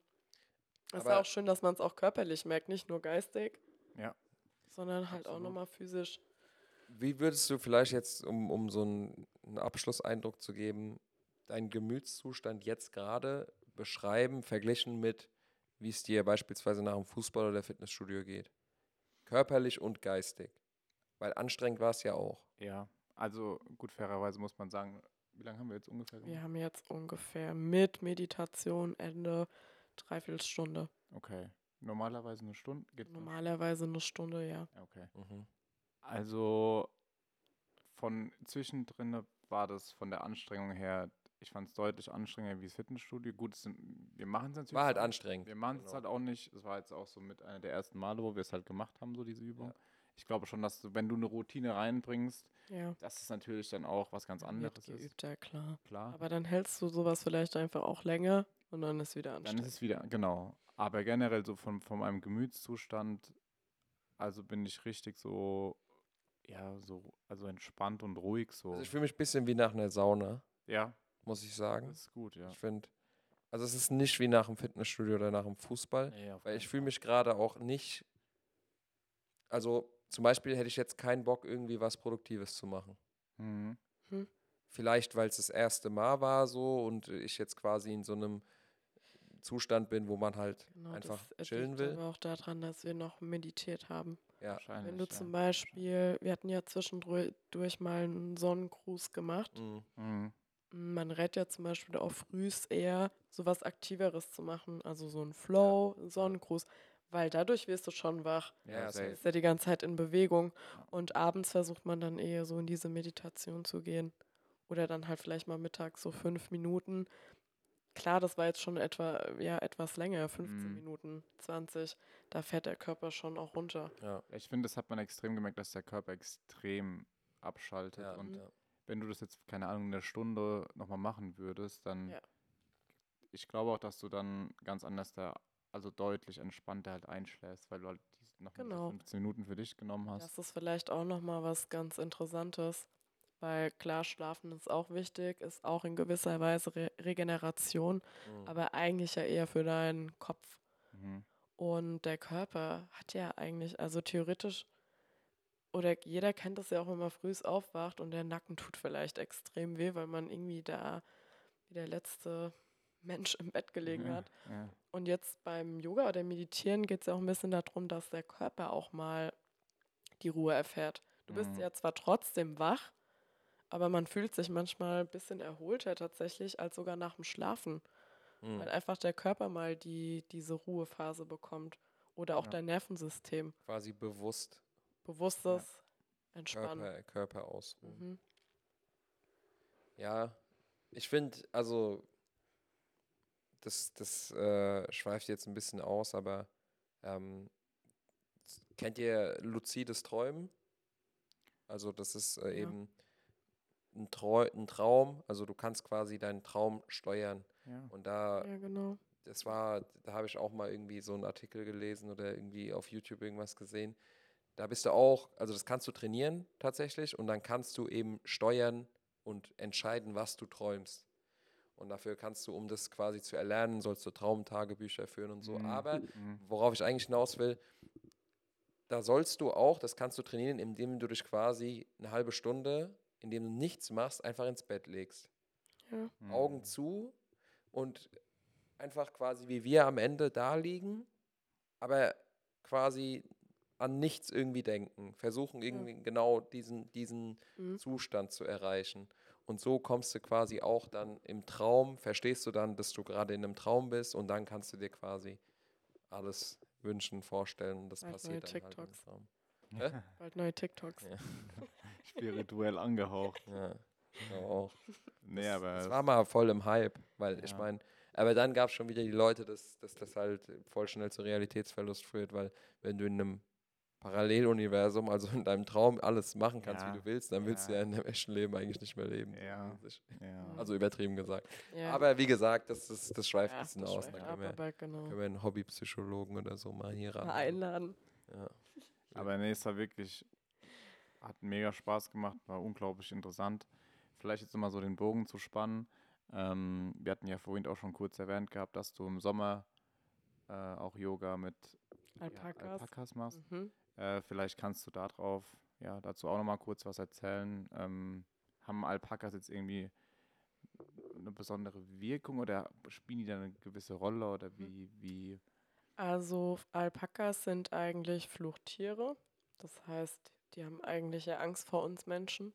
Es ist auch schön, dass man es auch körperlich merkt, nicht nur geistig, Ja. sondern halt auch Absolut. nochmal physisch. Wie würdest du vielleicht jetzt, um, um so einen, einen Abschlusseindruck zu geben, deinen Gemütszustand jetzt gerade beschreiben, verglichen mit, wie es dir beispielsweise nach dem Fußball oder Fitnessstudio geht? Körperlich und geistig. Weil anstrengend war es ja auch. Ja, also gut, fairerweise muss man sagen, wie lange haben wir jetzt ungefähr? Wir gemacht? haben jetzt ungefähr mit Meditation Ende dreiviertel Stunde. Okay. Normalerweise eine Stunde? Geht Normalerweise eine Stunde, ja. Okay. Mhm. Also von zwischendrin war das von der Anstrengung her, ich fand es deutlich anstrengender wie das Fitnessstudio. Gut, es sind, wir machen es natürlich. War halt anstrengend. Wir machen es genau. halt auch nicht. Es war jetzt auch so mit einer der ersten Male, wo wir es halt gemacht haben, so diese Übung. Ja. Ich glaube schon, dass du, wenn du eine Routine reinbringst, Ja. dass es natürlich dann auch was ganz Wird anderes ist. geübt, ja klar. Klar. Aber dann hältst du sowas vielleicht einfach auch länger und dann ist wieder Dann anstrengend. ist es wieder, genau. Aber generell so von, von meinem Gemütszustand, also bin ich richtig so, ja, so, also entspannt und ruhig so. Also ich fühle mich ein bisschen wie nach einer Sauna, ja, muss ich sagen. das ist gut, ja. Ich finde, Also es ist nicht wie nach dem Fitnessstudio oder nach dem Fußball, Nee, weil ich fühle mich gerade auch nicht. Also zum Beispiel hätte ich jetzt keinen Bock, irgendwie was Produktives zu machen. Mhm. Vielleicht, weil es das erste Mal war so und ich jetzt quasi in so einem Zustand bin, wo man halt Genau, einfach das chillen liegt will. aber auch daran, dass wir noch meditiert haben. Ja, Wahrscheinlich. Wenn du ja. zum Beispiel, wir hatten ja zwischendurch durch mal einen Sonnengruß gemacht. mhm. Mhm. Man rät ja zum Beispiel auch frühs eher sowas Aktiveres zu machen, also so ein Flow, einen Sonnengruß, weil dadurch wirst du schon wach. Ja, safe. safe. Ist ja die ganze Zeit in Bewegung und abends versucht man dann eher so in diese Meditation zu gehen oder dann halt vielleicht mal mittags so fünf Minuten. Klar, das war jetzt schon etwa, ja, etwas länger, 15 Mhm. Minuten, 20. Da fährt der Körper schon auch runter. ja, Ich finde, das hat man extrem gemerkt, dass der Körper extrem abschaltet. ja, und ja. wenn du das jetzt, keine Ahnung, in einer Stunde nochmal machen würdest, dann Ja. ich glaube auch, dass du dann ganz anders da, also deutlich entspannter halt einschläfst, weil du halt die, noch Genau. 15 Minuten für dich genommen hast. Das ist vielleicht auch nochmal was ganz Interessantes, weil klar, Schlafen ist auch wichtig, ist auch in gewisser Weise Re Regeneration, Mhm. aber eigentlich ja eher für deinen Kopf. Mhm. Und der Körper hat ja eigentlich, also theoretisch, oder jeder kennt das ja auch, wenn man früh aufwacht und der Nacken tut vielleicht extrem weh, weil man irgendwie da wie der letzte Mensch im Bett gelegen ja, hat. Ja. Und jetzt beim Yoga oder Meditieren geht es ja auch ein bisschen darum, dass der Körper auch mal die Ruhe erfährt. Du bist Mhm. ja zwar trotzdem wach, aber man fühlt sich manchmal ein bisschen erholter tatsächlich als sogar nach dem Schlafen, Mhm. weil einfach der Körper mal die, diese Ruhephase bekommt. Oder auch Ja. dein Nervensystem. Quasi bewusst Bewusstes Entspannen. Körper, Körper ausruhen. Mhm. Ja, ich finde, also, das, das äh, schweift jetzt ein bisschen aus, aber ähm, kennt ihr luzides Träumen? Also, das ist äh, Ja. eben ein, Trau ein Traum, also du kannst quasi deinen Traum steuern. Ja. Und da, Ja, genau. das war, da habe ich auch mal irgendwie so einen Artikel gelesen oder irgendwie auf YouTube irgendwas gesehen. Da bist du auch, also das kannst du trainieren tatsächlich und dann kannst du eben steuern und entscheiden, was du träumst. Und dafür kannst du, um das quasi zu erlernen, sollst du Traumtagebücher führen und so. Mhm. Aber Mhm. worauf ich eigentlich hinaus will, da sollst du auch, das kannst du trainieren, indem du dich quasi eine halbe Stunde, indem du nichts machst, einfach ins Bett legst. Ja. Mhm. Augen zu und einfach quasi wie wir am Ende da liegen, aber quasi an nichts irgendwie denken. Versuchen irgendwie genau diesen, diesen Mhm. Zustand zu erreichen. Und so kommst du quasi auch dann im Traum, verstehst du dann, dass du gerade in einem Traum bist und dann kannst du dir quasi alles wünschen, vorstellen und das Bald passiert neue dann halt im TikToks. Traum. Bald neue TikToks. Ja. Spirituell angehaucht. Ja, ich auch. Nee, Das- aber Das es- war mal voll im Hype, weil ich Ja. meine, aber dann gab es schon wieder die Leute, dass, dass das halt voll schnell zu Realitätsverlust führt, weil wenn du in einem Paralleluniversum, also in deinem Traum alles machen kannst, Ja, wie du willst, dann willst du ja ja. in dem echten Leben eigentlich nicht mehr leben. Ja. Ja. Also übertrieben gesagt. Ja. Aber wie gesagt, das, ist, das schweift ja, ein bisschen das aus. Dann ab, können wir, aber genau. können wir einen Hobbypsychologen oder so mal hier ran. Mal einladen. Ja. Aber nee, es war wirklich, hat mega Spaß gemacht, war unglaublich interessant. Vielleicht jetzt nochmal so den Bogen zu spannen. Ähm, wir hatten ja vorhin auch schon kurz erwähnt gehabt, dass du im Sommer äh, auch Yoga mit ja, Alpakas. Alpakas machst. Mhm. Äh, vielleicht kannst du darauf, ja, dazu auch nochmal kurz was erzählen. Ähm, haben Alpakas jetzt irgendwie eine besondere Wirkung oder spielen die da eine gewisse Rolle oder wie, wie Also Alpakas sind eigentlich Fluchttiere. Das heißt, die haben eigentlich ja Angst vor uns Menschen.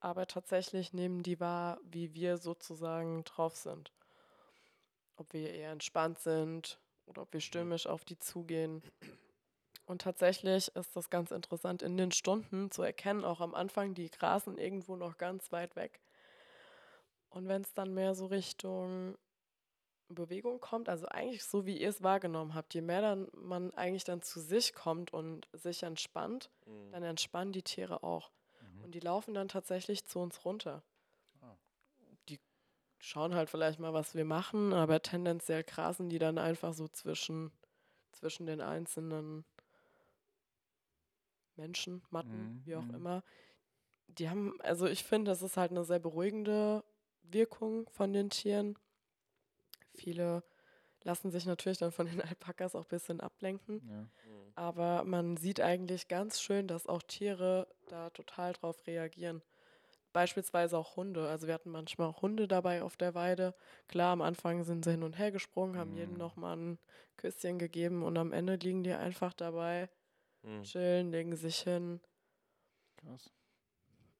Aber tatsächlich nehmen die wahr, wie wir sozusagen drauf sind. Ob wir eher entspannt sind oder ob wir stürmisch auf die zugehen. Und tatsächlich ist das ganz interessant in den Stunden zu erkennen, auch am Anfang, die grasen irgendwo noch ganz weit weg. Und wenn es dann mehr so Richtung Bewegung kommt, also eigentlich so, wie ihr es wahrgenommen habt, je mehr dann man eigentlich dann zu sich kommt und sich entspannt, Mhm. dann entspannen die Tiere auch. Mhm. Und die laufen dann tatsächlich zu uns runter. Ah. Die schauen halt vielleicht mal, was wir machen, aber tendenziell grasen die dann einfach so zwischen, zwischen den einzelnen Menschen, Matten, Mhm, wie auch mhm. immer. Die haben, also ich finde, das ist halt eine sehr beruhigende Wirkung von den Tieren. viele lassen sich natürlich dann von den Alpakas auch ein bisschen ablenken. Ja. Aber man sieht eigentlich ganz schön, dass auch Tiere da total drauf reagieren. Beispielsweise auch Hunde. Also wir hatten manchmal auch Hunde dabei auf der Weide. Klar, am Anfang sind sie hin und her gesprungen, haben jedem Mhm. nochmal ein Küsschen gegeben und am Ende liegen die einfach dabei, Mhm. chillen, legen sich hin. Krass.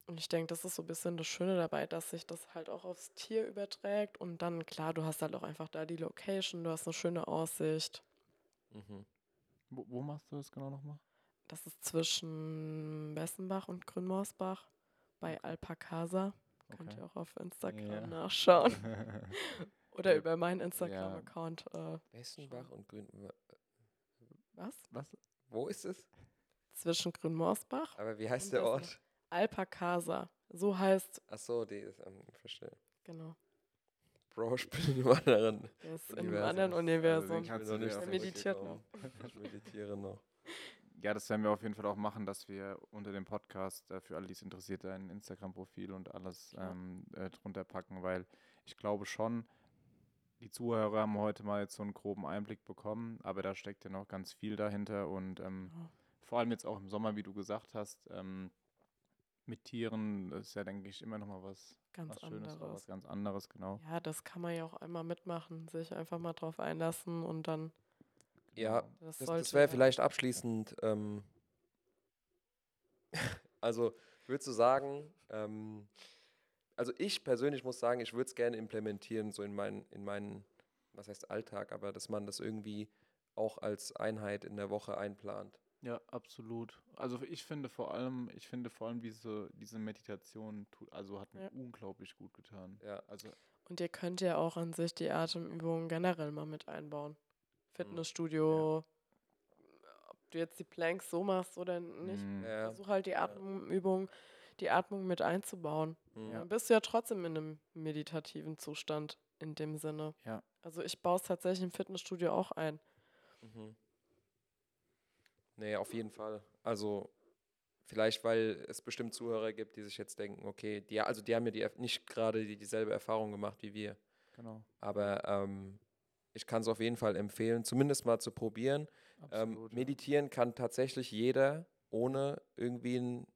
Und ich denke, das ist so ein bisschen das Schöne dabei, dass sich das halt auch aufs Tier überträgt. Und dann, klar, du hast halt auch einfach da die Location, du hast eine schöne Aussicht. Mhm. Wo, wo machst du das genau nochmal? Das ist zwischen Bessenbach und Grünmorsbach bei Alpacasa. Könnt Okay. ihr auch auf Instagram Ja. nachschauen. Oder Ja. über meinen Instagram-Account. Äh, Bessenbach und Grün. was? Was? Wo ist es? Zwischen Grünmorsbach, Aber wie heißt der. Ort? Alpacasa. So heißt, Ach so, die ist am Verstehe. genau. Bro, ich bin in einem anderen. Der ist in einem Universum. anderen Also Universum. den kannst du noch nicht Der meditiert zurückgekommen. Ich meditiere noch. Ja, das werden wir auf jeden Fall auch machen, dass wir unter dem Podcast äh, für alle, die es interessiert, ein Instagram-Profil und alles ähm, äh, drunter packen, weil ich glaube schon, die Zuhörer haben heute mal jetzt so einen groben Einblick bekommen, aber da steckt ja noch ganz viel dahinter und ähm, Ja. vor allem jetzt auch im Sommer, wie du gesagt hast, ähm, mit Tieren das ist ja, denke ich, immer noch mal was, Ganz was Schönes, auch was anderes. ganz anderes, genau. Ja, das kann man ja auch einmal mitmachen, sich einfach mal drauf einlassen und dann. Ja, Genau. Das, Das, das wäre vielleicht abschließend. Ähm, also, würdest du sagen, ähm, also ich persönlich muss sagen, ich würde es gerne implementieren, so in meinen, in meinen, was heißt Alltag, aber dass man das irgendwie auch als Einheit in der Woche einplant. Ja, absolut. Also ich finde vor allem, ich finde vor allem diese, diese Meditation tut, also hat mir Ja. unglaublich gut getan. Ja. Also Und ihr könnt ja auch an sich die Atemübungen generell mal mit einbauen. Fitnessstudio, ob du jetzt die Planks so machst oder nicht. Ja. Versuch halt die Atemübung, die Atmung mit einzubauen. Mhm. Dann bist du ja trotzdem in einem meditativen Zustand in dem Sinne. Ja. Also ich baue es tatsächlich im Fitnessstudio auch ein. Mhm. Nee, auf jeden Fall. Also vielleicht, weil es bestimmt Zuhörer gibt, die sich jetzt denken, okay, die, also die haben ja die, nicht gerade die, dieselbe Erfahrung gemacht wie wir. genau. Aber ähm, ich kann es auf jeden Fall empfehlen, zumindest mal zu probieren. Ähm, Absolut. ja. meditieren kann tatsächlich jeder, ohne irgendwie einen,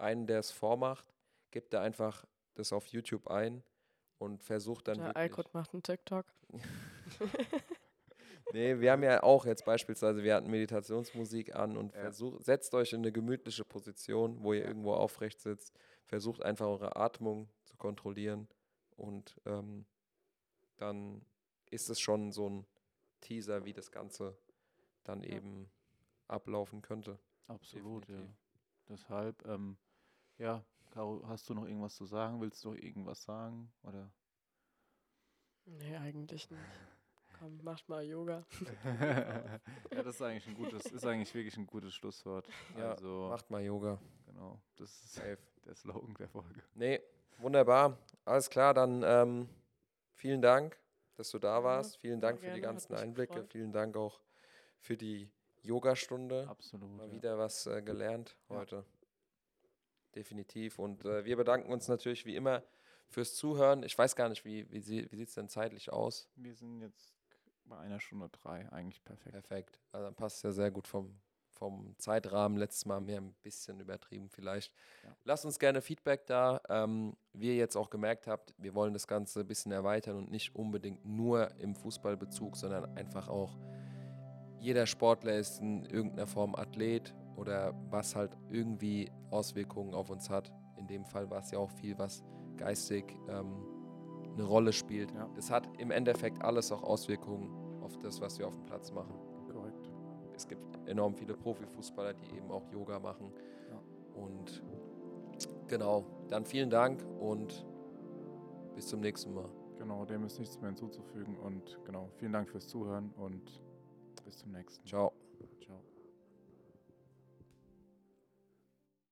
einen der es vormacht. Gibt da einfach das auf YouTube ein und versucht dann Der. Alkut macht einen TikTok. Nee, wir haben ja auch jetzt beispielsweise, wir hatten Meditationsmusik an und Ja. versucht, setzt euch in eine gemütliche Position, wo ihr Ja. irgendwo aufrecht sitzt, versucht einfach eure Atmung zu kontrollieren und ähm, dann ist es schon so ein Teaser, wie das Ganze dann Ja. eben ablaufen könnte. Absolut, ja. definitiv. Deshalb, ähm, ja, Caro, hast du noch irgendwas zu sagen? Willst du noch irgendwas sagen? Oder? Nee, eigentlich nicht. Komm, macht mal Yoga. ja, das ist eigentlich ein gutes, ist eigentlich wirklich ein gutes Schlusswort. Ja, also, Macht mal Yoga. genau, das ist Safe. der Slogan der Folge. Nee, wunderbar. Alles klar, dann ähm, vielen Dank, dass du da Ja, warst. Vielen sehr Dank für die ganzen Einblicke. gefreut. Vielen Dank auch für die Yogastunde. Absolut. Mal ja. wieder was äh, gelernt Ja. heute. Definitiv. Und äh, wir bedanken uns natürlich wie immer fürs Zuhören. Ich weiß gar nicht, wie, wie, sie- wie sieht es denn zeitlich aus? Wir sind jetzt bei einer Stunde drei, eigentlich perfekt. Perfekt. Also dann passt es ja sehr gut vom, vom Zeitrahmen. Letztes Mal haben wir ein bisschen übertrieben vielleicht. Ja. Lasst uns gerne Feedback da. Ähm, wie ihr jetzt auch gemerkt habt, wir wollen das Ganze ein bisschen erweitern und nicht unbedingt nur im Fußballbezug, sondern einfach auch jeder Sportler ist in irgendeiner Form Athlet oder was halt irgendwie Auswirkungen auf uns hat. In dem Fall war es ja auch viel, was geistig ähm, eine Rolle spielt. Ja. Das hat im Endeffekt alles auch Auswirkungen auf das, was wir auf dem Platz machen. Korrekt. Es gibt enorm viele Profifußballer, die eben auch Yoga machen. Ja. Und genau, dann vielen Dank und bis zum nächsten Mal. Genau, dem ist nichts mehr hinzuzufügen. Und genau, vielen Dank fürs Zuhören und bis zum nächsten Mal. Ciao.